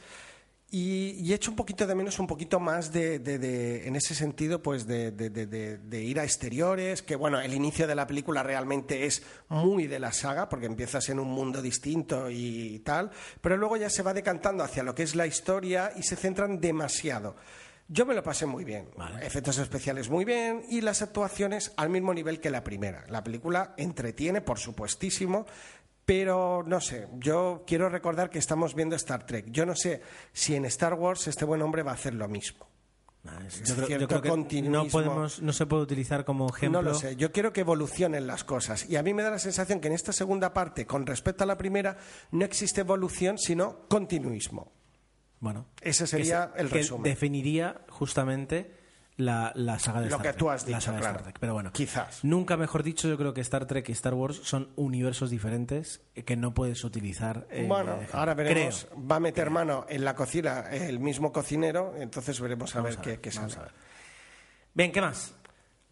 S2: Y, y echo un poquito de menos, un poquito más de, de- de- en ese sentido, pues de ir a exteriores, que bueno, el inicio de la película realmente es muy de la saga, porque empiezas en un mundo distinto y tal, pero luego ya se va decantando hacia lo que es la historia y se centran demasiado. Yo me lo pasé muy bien, efectos especiales muy bien y las actuaciones al mismo nivel que la primera. La película entretiene, por supuestísimo, pero no sé, yo quiero recordar que estamos viendo Star Trek. Yo no sé si en Star Wars este buen hombre va a hacer lo mismo.
S1: Ah, yo, creo, yo
S2: cierto
S1: creo que no podemos, no se puede utilizar como ejemplo.
S2: No lo sé, yo quiero que evolucionen las cosas. Y a mí me da la sensación que en esta segunda parte, con respecto a la primera, no existe evolución, sino continuismo.
S1: Bueno,
S2: Ese sería
S1: que-
S2: el
S1: que
S2: resumen.
S1: definiría justamente la, la saga de
S2: Lo
S1: Star
S2: que
S1: Trek.
S2: tú has
S1: la
S2: dicho,
S1: saga de Star. Trek. Pero bueno,
S2: Quizás.
S1: Nunca mejor dicho, yo creo que Star Trek y Star Wars son universos diferentes que no puedes utilizar. eh,
S2: Bueno, ahora veremos.
S1: Creo.
S2: Va a meter mano en la cocina el mismo cocinero, entonces veremos a
S1: Vamos
S2: ver
S1: a
S2: qué,
S1: ver,
S2: qué sale.
S1: a ver. Bien, ¿qué más?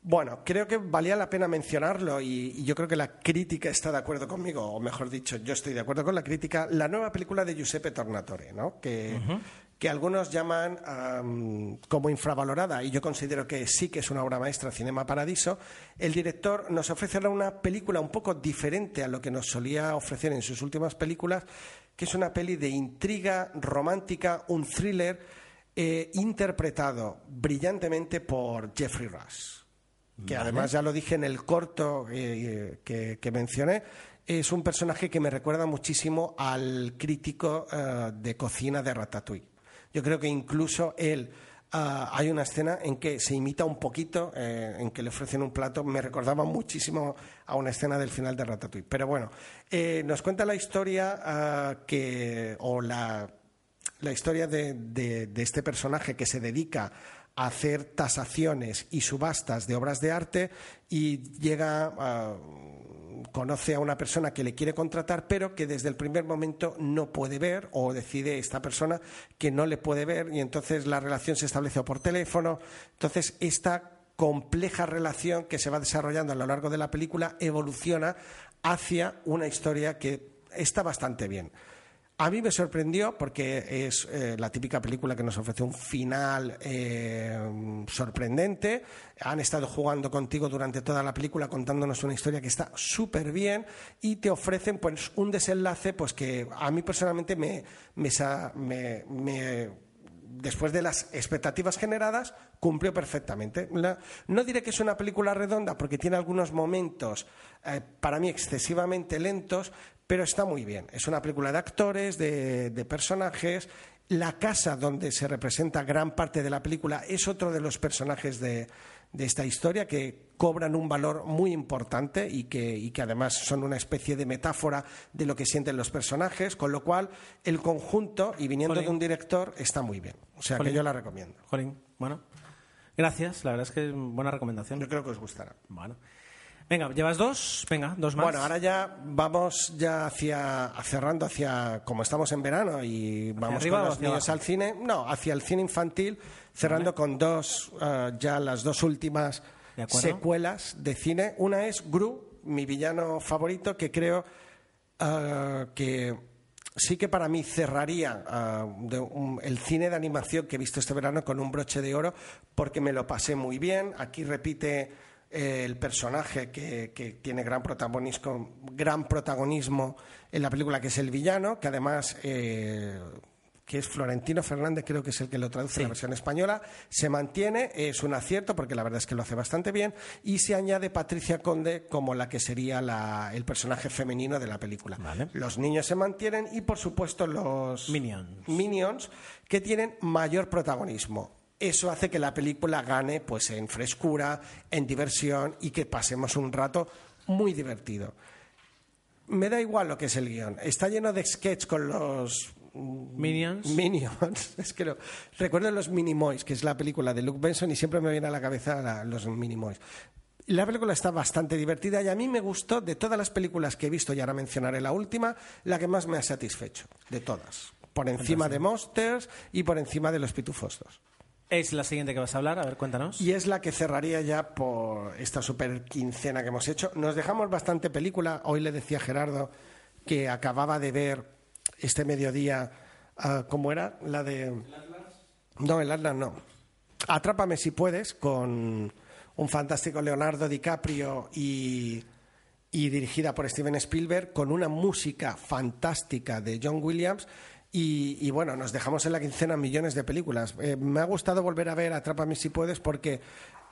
S2: Bueno, creo que valía la pena mencionarlo y, y yo creo que la crítica está de acuerdo conmigo, o mejor dicho, yo estoy de acuerdo con la crítica. La nueva película de Giuseppe Tornatore, ¿no? que, que algunos llaman am, como infravalorada y yo considero que sí que es una obra maestra, Cinema Paradiso. El director nos ofrece ahora una película un poco diferente a lo que nos solía ofrecer en sus últimas películas, que es una peli de intriga romántica, un thriller eh, interpretado brillantemente por Jeffrey Rush que además ya lo dije en el corto eh, que, que mencioné, es un personaje que me recuerda muchísimo al crítico eh, de cocina de Ratatouille. Yo creo que incluso él, ah, hay una escena en que se imita un poquito, eh, en que le ofrecen un plato, me recordaba muchísimo a una escena del final de Ratatouille. Pero bueno, eh, nos cuenta la historia ah, que, o la, la historia de, de- de este personaje que se dedica a hacer tasaciones y subastas de obras de arte y llega a conoce a una persona que le quiere contratar, pero que desde el primer momento no puede ver o decide esta persona que no le puede ver y entonces la relación se establece por teléfono. Entonces, esta compleja relación que se va desarrollando a lo largo de la película evoluciona hacia una historia que está bastante bien. A mí me sorprendió porque es eh, la típica película que nos ofrece un final eh, sorprendente. Han estado jugando contigo durante toda la película contándonos una historia que está súper bien y te ofrecen pues un desenlace pues que a mí personalmente me, me me- después de las expectativas generadas cumplió perfectamente. La- no diré que es una película redonda porque tiene algunos momentos eh, para mí excesivamente lentos, pero está muy bien. Es una película de actores, de, de personajes. La casa donde se representa gran parte de la película es otro de los personajes de, de esta historia que cobran un valor muy importante y que, y que además son una especie de metáfora de lo que sienten los personajes, con lo cual el conjunto, y viniendo
S1: Jolín.
S2: de un director, está muy bien. O sea que yo la recomiendo.
S1: Jolín, bueno. Gracias, la verdad es que es buena recomendación.
S2: Yo creo que os gustará.
S1: Bueno. Venga, ¿llevas dos? Venga, dos más.
S2: Bueno, ahora ya vamos ya hacia cerrando hacia como estamos en verano y vamos con los niños
S1: abajo?
S2: al cine, no, hacia el cine infantil, cerrando con dos eh, ya las dos últimas
S1: De
S2: secuelas de cine. Una es Gru, mi villano favorito, que creo eh, que sí que para mí cerraría eh, de el cine de animación que he visto este verano con un broche de oro porque me lo pasé muy bien. Aquí repite eh, el personaje que, que tiene gran protagonismo, gran protagonismo en la película, que es el villano, que además... eh, que es Florentino Fernández, creo que es el que lo traduce en la versión española, se mantiene, es un acierto porque la verdad es que lo hace bastante bien, y se añade Patricia Conde como la que sería la- el personaje femenino de la película.
S1: Vale.
S2: Los niños se mantienen y, por supuesto, los
S1: Minions.
S2: Minions, que tienen mayor protagonismo. Eso hace que la película gane pues, en frescura, en diversión y que pasemos un rato muy divertido. Me da igual lo que es el guion. Está lleno de sketch con los
S1: Minions.
S2: Minions. *laughs* Es que recuerdo los Minimoys, que es la película de Luke Benson y siempre me viene a la cabeza la- los Minimoys. La película está bastante divertida y a mí me gustó, de todas las películas que he visto, y ahora mencionaré la última, la que más me ha satisfecho, de todas. Por encima de Monsters y por encima de Los Pitufos 2.
S1: Es la siguiente que vas a hablar, a ver, cuéntanos.
S2: Y es la que cerraría ya por esta super quincena que hemos hecho. Nos dejamos bastante película. Hoy le decía a Gerardo que acababa de ver este mediodía, ah, ¿cómo era? La de... No, el Atlas no. Atrápame si puedes, con un fantástico Leonardo DiCaprio y, y dirigida por Steven Spielberg, con una música fantástica de John Williams. Y, y bueno, nos dejamos en la quincena millones de películas. Eh, me ha gustado volver a ver Atrápame si puedes porque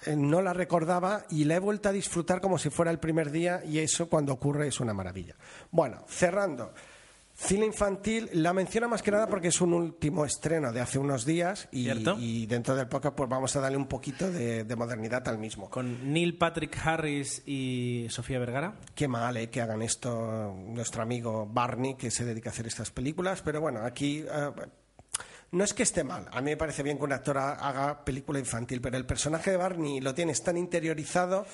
S2: eh, no la recordaba y la he vuelto a disfrutar como si fuera el primer día y eso cuando ocurre es una maravilla. Bueno, cerrando. Cine infantil la menciona más que nada porque es un último estreno de hace unos días y, y dentro del podcast pues vamos a darle un poquito de, de modernidad al mismo.
S1: Con Neil Patrick Harris y Sofía Vergara.
S2: Qué mal eh, que hagan esto nuestro amigo Barney, que se dedica a hacer estas películas, pero bueno, aquí eh, no es que esté mal. A mí me parece bien que un actor ha- haga película infantil, pero el personaje de Barney lo tienes tan interiorizado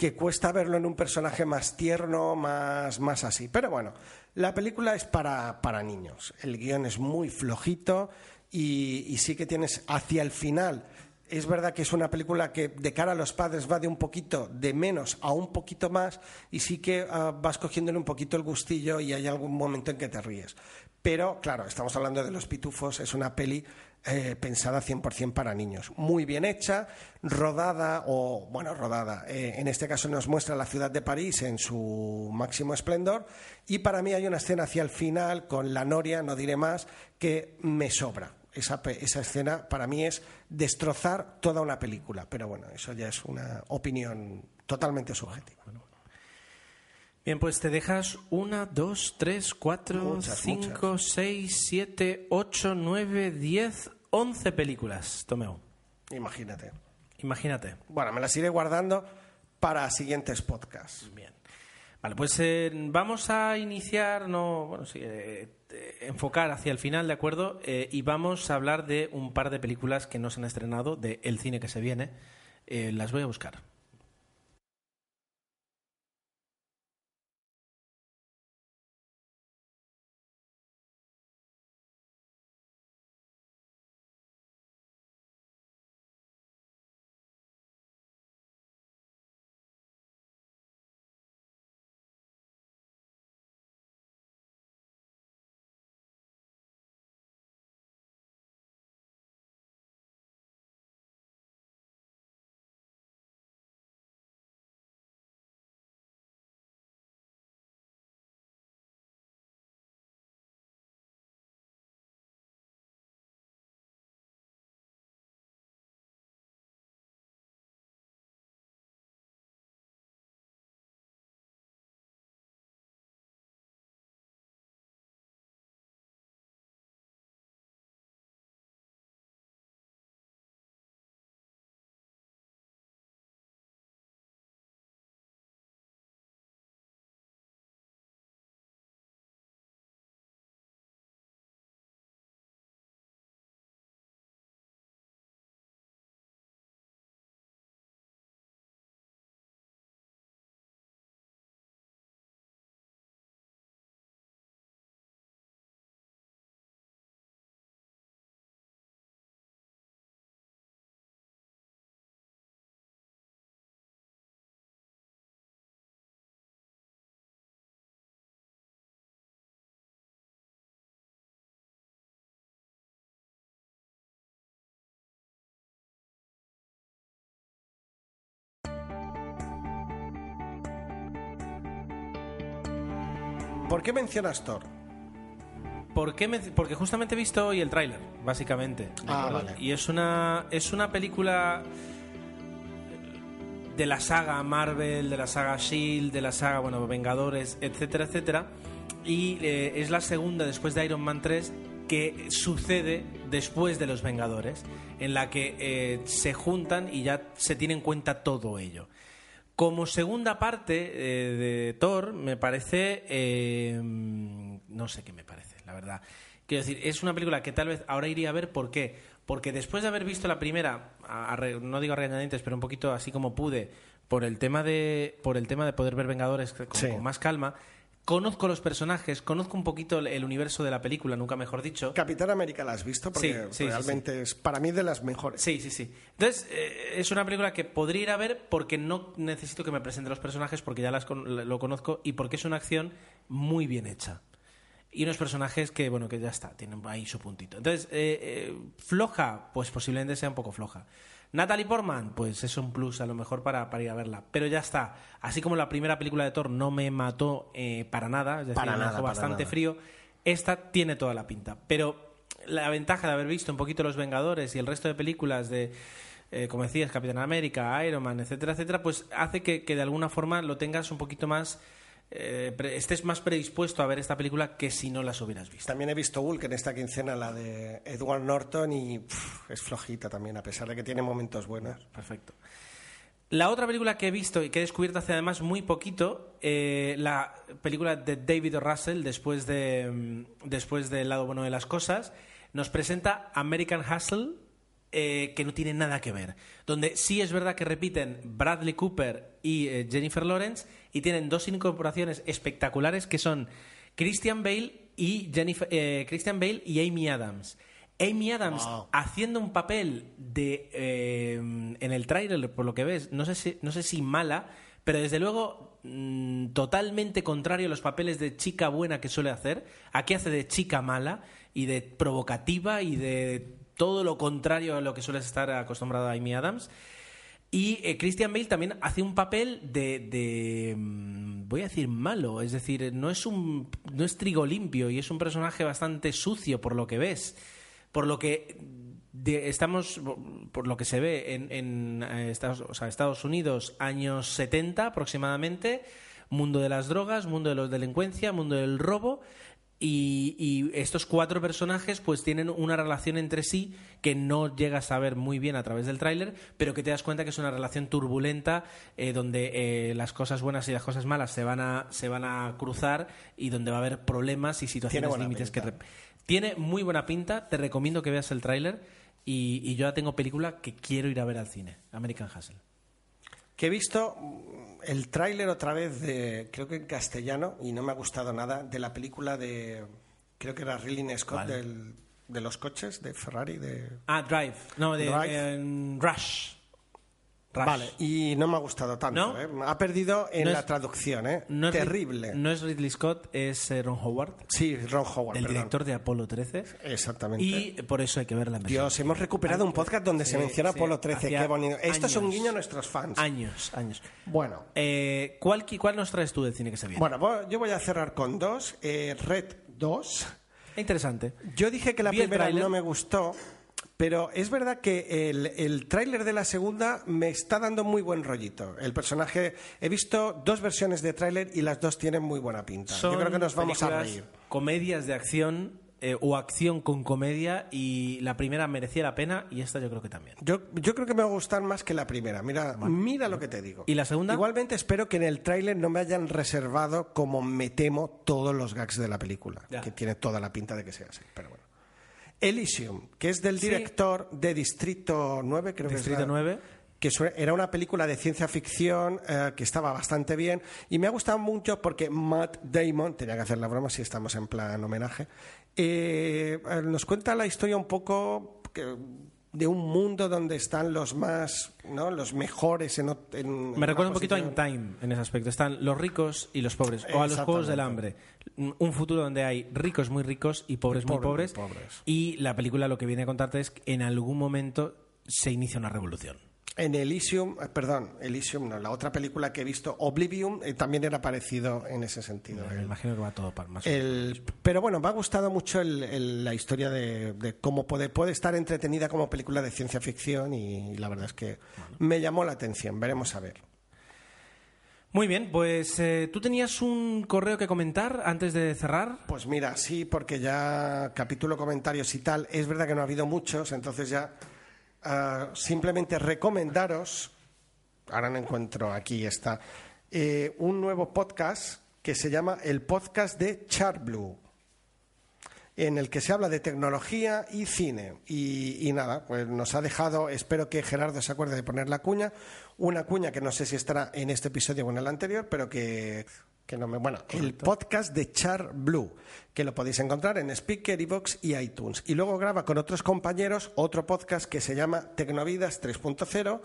S2: que cuesta verlo en un personaje más tierno, más, más así. Pero bueno, la película es para, para niños. El guion es muy flojito y, sí que tienes hacia el final. Es verdad que es una película que de cara a los padres va de un poquito de menos a un poquito más y sí que ah, vas cogiéndole un poquito el gustillo y hay algún momento en que te ríes. Pero claro, estamos hablando de Los Pitufos, es una peli eh, pensada 100% para niños. Muy bien hecha, rodada o, bueno, rodada. eh, en este caso nos muestra la ciudad de París en su máximo esplendor y para mí hay una escena hacia el final con la Noria, no diré más, que me sobra. Esa, esa escena para mí es destrozar toda una película. Pero bueno, eso ya es una opinión totalmente subjetiva.
S1: Bien, pues te dejas una, dos, tres, cuatro,
S2: Muchas,
S1: cinco, seis, siete, ocho, nueve, diez, once películas. Tomeo.
S2: Imagínate.
S1: Imagínate.
S2: Bueno, me las iré guardando para siguientes podcasts.
S1: Bien. Vale, pues eh, vamos a iniciar, no, bueno, sí, eh, eh, enfocar hacia el final, ¿de acuerdo? Eh, y vamos a hablar de un par de películas que no se han estrenado, de El cine que se viene. Las voy a buscar.
S2: ¿Por qué mencionas Thor?
S1: ¿Por qué me- porque justamente he visto hoy el tráiler, básicamente. ¿de
S2: Ah,
S1: acuerdo?
S2: vale.
S1: Y es una, es una película de la saga Marvel, de la saga Shield, de la saga, bueno, Vengadores, etcétera, etcétera. Y eh, es la segunda después de Iron Man 3 que sucede después de los Vengadores, en la que eh, se juntan y ya se tiene en cuenta todo ello. Como segunda parte eh, de Thor, me parece. eh, no sé qué me parece, la verdad. Quiero decir, es una película que tal vez ahora iría a ver. ¿Por qué? Porque después de haber visto la primera, a- a re- no digo a regañadientes, pero un poquito así como pude, por el tema de, por el tema de poder ver Vengadores con,
S2: Sí.
S1: con más calma, conozco los personajes, conozco un poquito el, el universo de la película, nunca mejor dicho.
S2: Capitán América la has visto porque
S1: Sí, sí, sí,
S2: realmente es para mí de las mejores.
S1: Sí, sí, sí. Entonces, eh, es una película que podría ir a ver porque no necesito que me presente los personajes porque ya las con- lo conozco y porque es una acción muy bien hecha. Y unos personajes que, bueno, que ya está, tienen ahí su puntito. Entonces, eh, eh, floja, pues posiblemente sea un poco floja. Natalie Portman, pues es un plus a lo mejor para, para ir a verla. Pero ya está. Así como la primera película de Thor no me mató eh, para nada, es decir,
S2: Para
S1: me
S2: nada,
S1: dejó bastante
S2: nada.
S1: frío, esta tiene toda la pinta. Pero la ventaja de haber visto un poquito Los Vengadores y el resto de películas de, eh, como decías, Capitán América, Iron Man, etcétera, etcétera, pues hace que, que de alguna forma lo tengas un poquito más, eh, estés más predispuesto a ver esta película que si no las hubieras visto.
S2: También he visto Hulk en esta quincena, la de Edward Norton, y pff, es flojita también, a pesar de que tiene momentos buenos.
S1: Perfecto. La otra película que he visto y que he descubierto hace además muy poquito, eh, la película de David O. Russell, después de mm, después del lado bueno de las cosas, nos presenta American Hustle, eh, que no tiene nada que ver. Donde sí es verdad que repiten Bradley Cooper y eh, Jennifer Lawrence y tienen dos incorporaciones espectaculares que son Christian Bale y Jennifer, eh, Christian Bale y Amy Adams. Amy Adams
S2: Wow.
S1: haciendo un papel de eh, en el tráiler por lo que ves no sé si no sé si mala pero desde luego mm, totalmente contrario a los papeles de chica buena que suele hacer aquí hace de chica mala y de provocativa y de todo lo contrario a lo que suele estar acostumbrada Amy Adams y eh, Christian Bale también hace un papel de, de, mm, voy a decir malo, es decir, no es un no es trigo limpio y es un personaje bastante sucio por lo que ves, por lo que estamos por lo que se ve en, en, eh, Estados, o Estados Unidos años 70 aproximadamente, mundo de las drogas, mundo de la delincuencia, mundo del robo y, y estos cuatro personajes pues tienen una relación entre sí que no llegas a ver muy bien a través del tráiler, pero que te das cuenta que es una relación turbulenta eh, donde eh, las cosas buenas y las cosas malas se van a se van a cruzar y donde va a haber problemas y situaciones límites que tiene muy buena pinta. Te recomiendo que veas el tráiler y, y yo ya tengo película que quiero ir a ver al cine, American Hustle.
S2: Que he visto el tráiler otra vez de, creo que en castellano, y no me ha gustado nada, de la película de, creo que era Ridley Scott, del- de los coches, de Ferrari, de...
S1: Ah, Drive, no de
S2: Drive.
S1: eh, Rush. Rush.
S2: Vale, y no me ha gustado tanto,
S1: ¿No?
S2: ¿eh? Ha perdido en
S1: No
S2: la
S1: es-
S2: traducción, ¿eh?
S1: No es-
S2: Terrible.
S1: No es Ridley Scott, es eh, Ron Howard,
S2: Sí, Ron Howard,
S1: el
S2: perdón.
S1: director de Apolo 13.
S2: Exactamente.
S1: Y por eso hay que verla en versión.
S2: Dios, hemos recuperado un podcast donde se menciona
S1: sí,
S2: Apolo 13,
S1: hacía
S2: qué bonito. Esto es un guiño a nuestros fans.
S1: Años, años.
S2: Bueno,
S1: Eh, ¿cuál, ¿Cuál nos traes tú del cine que se viene?
S2: bueno, yo voy a cerrar con dos. Eh, Red 2.
S1: Interesante.
S2: Yo dije que la
S1: Vi
S2: primera no me gustó, pero es verdad que el, el tráiler de la segunda me está dando muy buen rollito. El personaje, he visto dos versiones de tráiler y las dos tienen muy buena pinta. Yo creo que nos vamos a reír.
S1: Comedias de acción eh, o acción con comedia y la primera merecía la pena y esta yo creo que también.
S2: Yo, yo creo que me va a gustar más que la primera. Mira, mira lo que te digo.
S1: ¿Y la segunda?
S2: Igualmente espero que en el tráiler no me hayan reservado como me temo todos los gags de la película,
S1: Ya.
S2: que tiene toda la pinta de que sea así, pero bueno. Elysium, que es del
S1: Sí.
S2: director de Distrito 9, creo que
S1: Distrito
S2: es la-
S1: 9.
S2: que era una película de ciencia ficción eh, que estaba bastante bien y me ha gustado mucho porque Matt Damon, tenía que hacer la broma si estamos en plan homenaje, eh, eh, nos cuenta la historia un poco que- de un mundo donde están los más, ¿no? los mejores en, en-
S1: Me recuerda un poquito a In. Time en ese aspecto. Están los ricos y los pobres. O a los juegos del hambre. Un futuro donde hay ricos muy ricos y pobres muy
S2: Pobres
S1: pobres.
S2: muy pobres.
S1: Y la película lo que viene a contarte es que en algún momento se inicia una revolución.
S2: En Elysium, eh, perdón, Elysium no, la otra película que he visto, Oblivion, eh, también era parecido en ese sentido.
S1: Me
S2: El-
S1: imagino que va todo para más.
S2: el- pero bueno, me ha gustado mucho el- la historia de, de cómo puede, puede estar entretenida como película de ciencia ficción y, la verdad es que me llamó la atención. Veremos a ver.
S1: Muy bien, pues eh, tú tenías un correo que comentar antes de cerrar.
S2: Pues mira, sí, porque ya capítulo comentarios y tal, es verdad que no ha habido muchos, entonces ya ah, simplemente recomendaros, ahora no encuentro, aquí está, eh, un nuevo podcast que se llama el podcast de Charblue, en el que se habla de tecnología y cine. Y, y nada, pues nos ha dejado, espero que Gerardo se acuerde de poner la cuña, una cuña que no sé si estará en este episodio o en el anterior, pero que, que no me... Bueno, el podcast de Char Blue, que lo podéis encontrar en Speaker, Evox y iTunes. Y luego graba con otros compañeros otro podcast que se llama Tecnovidas 3.0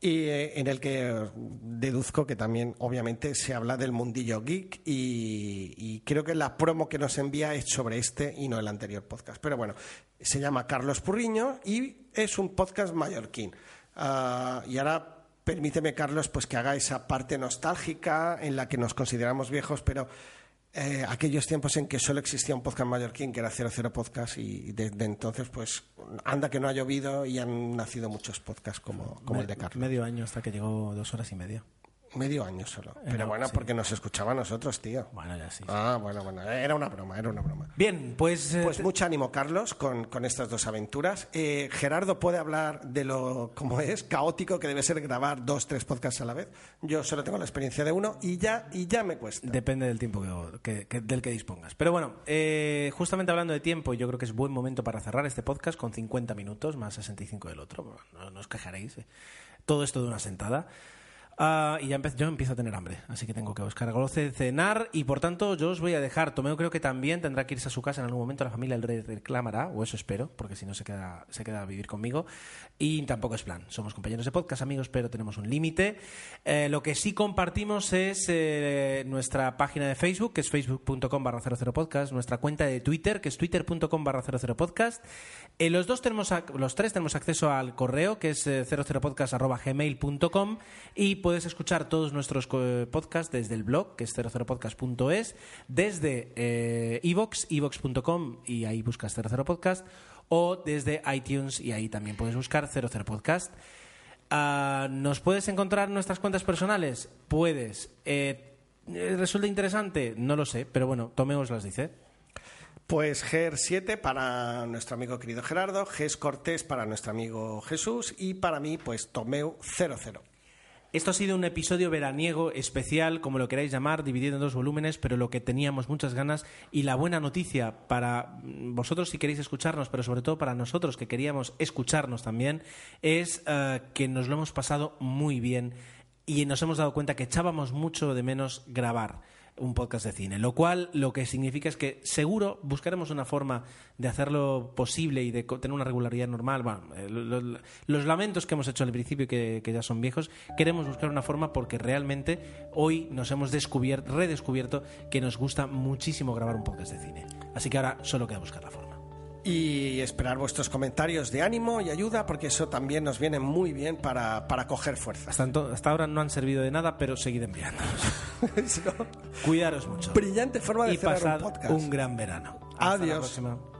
S2: y eh, en el que deduzco que también obviamente se habla del mundillo geek y, y creo que la promo que nos envía es sobre este y no el anterior podcast. Pero bueno, se llama Carlos Purriño y es un podcast mallorquín. Ah, y ahora permíteme, Carlos, pues que haga esa parte nostálgica en la que nos consideramos viejos, pero eh, aquellos tiempos en que solo existía un podcast mallorquín, que era 00 Podcast, y desde entonces, pues anda que no ha llovido y han nacido muchos podcasts como, como el de Carlos.
S1: Medio año hasta que llegó dos horas y media.
S2: Medio año solo. Pero
S1: no,
S2: bueno,
S1: sí.
S2: porque nos escuchaba a nosotros, tío.
S1: Bueno, ya sí.
S2: Ah, bueno, bueno. Era una broma, era una broma.
S1: Bien, pues, eh,
S2: Pues
S1: te-
S2: mucho ánimo, Carlos, con, con estas dos aventuras. Eh, Gerardo puede hablar de lo, como es, caótico que debe ser grabar dos, tres podcasts a la vez. Yo solo tengo la experiencia de uno y ya, y ya me cuesta.
S1: Depende del tiempo que, que- que- del que dispongas. Pero bueno, eh, justamente hablando de tiempo, yo creo que es buen momento para cerrar este podcast con 50 minutos más 65 del otro. No, no os quejaréis. eh. Todo esto de una sentada. Ah, y ya yo empiezo a tener hambre, así que tengo que buscar algo de cenar y por tanto yo os voy a dejar. Tomeo creo que también tendrá que irse a su casa en algún momento, la familia le reclamará, o eso espero, porque si no se queda, se queda a vivir conmigo. Y tampoco es plan, somos compañeros de podcast, amigos, pero tenemos un límite. Eh, lo que sí compartimos es eh, nuestra página de Facebook, que es facebook.com barra 00podcast, nuestra cuenta de Twitter, que es twitter.com barra 00podcast. Eh, los, dos tenemos los tres tenemos acceso al correo, que es eh, 00podcast.gmail.com y puedes escuchar todos nuestros co- podcasts desde el blog, que es 00podcast.es, desde eh, iVoox, iVoox.com y ahí buscas 00 podcast, o desde iTunes y ahí también puedes buscar 00 podcast. Ah, ¿Nos puedes encontrar en nuestras cuentas personales? Puedes. Eh, eh, ¿Resulta interesante? No lo sé, pero bueno, Tomeo os las dice.
S2: Pues GER7 para nuestro amigo querido Gerardo, GES Cortés para nuestro amigo Jesús y para mí, pues Tomeu 00.
S1: Esto ha sido un episodio veraniego especial, como lo queráis llamar, dividido en dos volúmenes, pero lo que teníamos muchas ganas y la buena noticia para vosotros si queréis escucharnos, pero sobre todo para nosotros que queríamos escucharnos también, es eh, que nos lo hemos pasado muy bien y nos hemos dado cuenta que echábamos mucho de menos grabar un podcast de cine, lo cual lo que significa es que seguro buscaremos una forma de hacerlo posible y de tener una regularidad normal. Eh, lo- lo- los lamentos que hemos hecho al principio que, que ya son viejos, queremos buscar una forma porque realmente hoy nos hemos descubierto, redescubierto que nos gusta muchísimo grabar un podcast de cine. Así que ahora solo queda buscar la forma.
S2: Y esperar vuestros comentarios de ánimo y ayuda, porque eso también nos viene muy bien para, para coger fuerzas.
S1: Hasta, hasta ahora no han servido de nada, pero seguid enviándonos. *laughs* Cuidaros mucho.
S2: brillante forma de
S1: y
S2: cerrar
S1: pasad
S2: un podcast.
S1: un gran verano. Hasta la
S2: Adiós.
S1: próxima.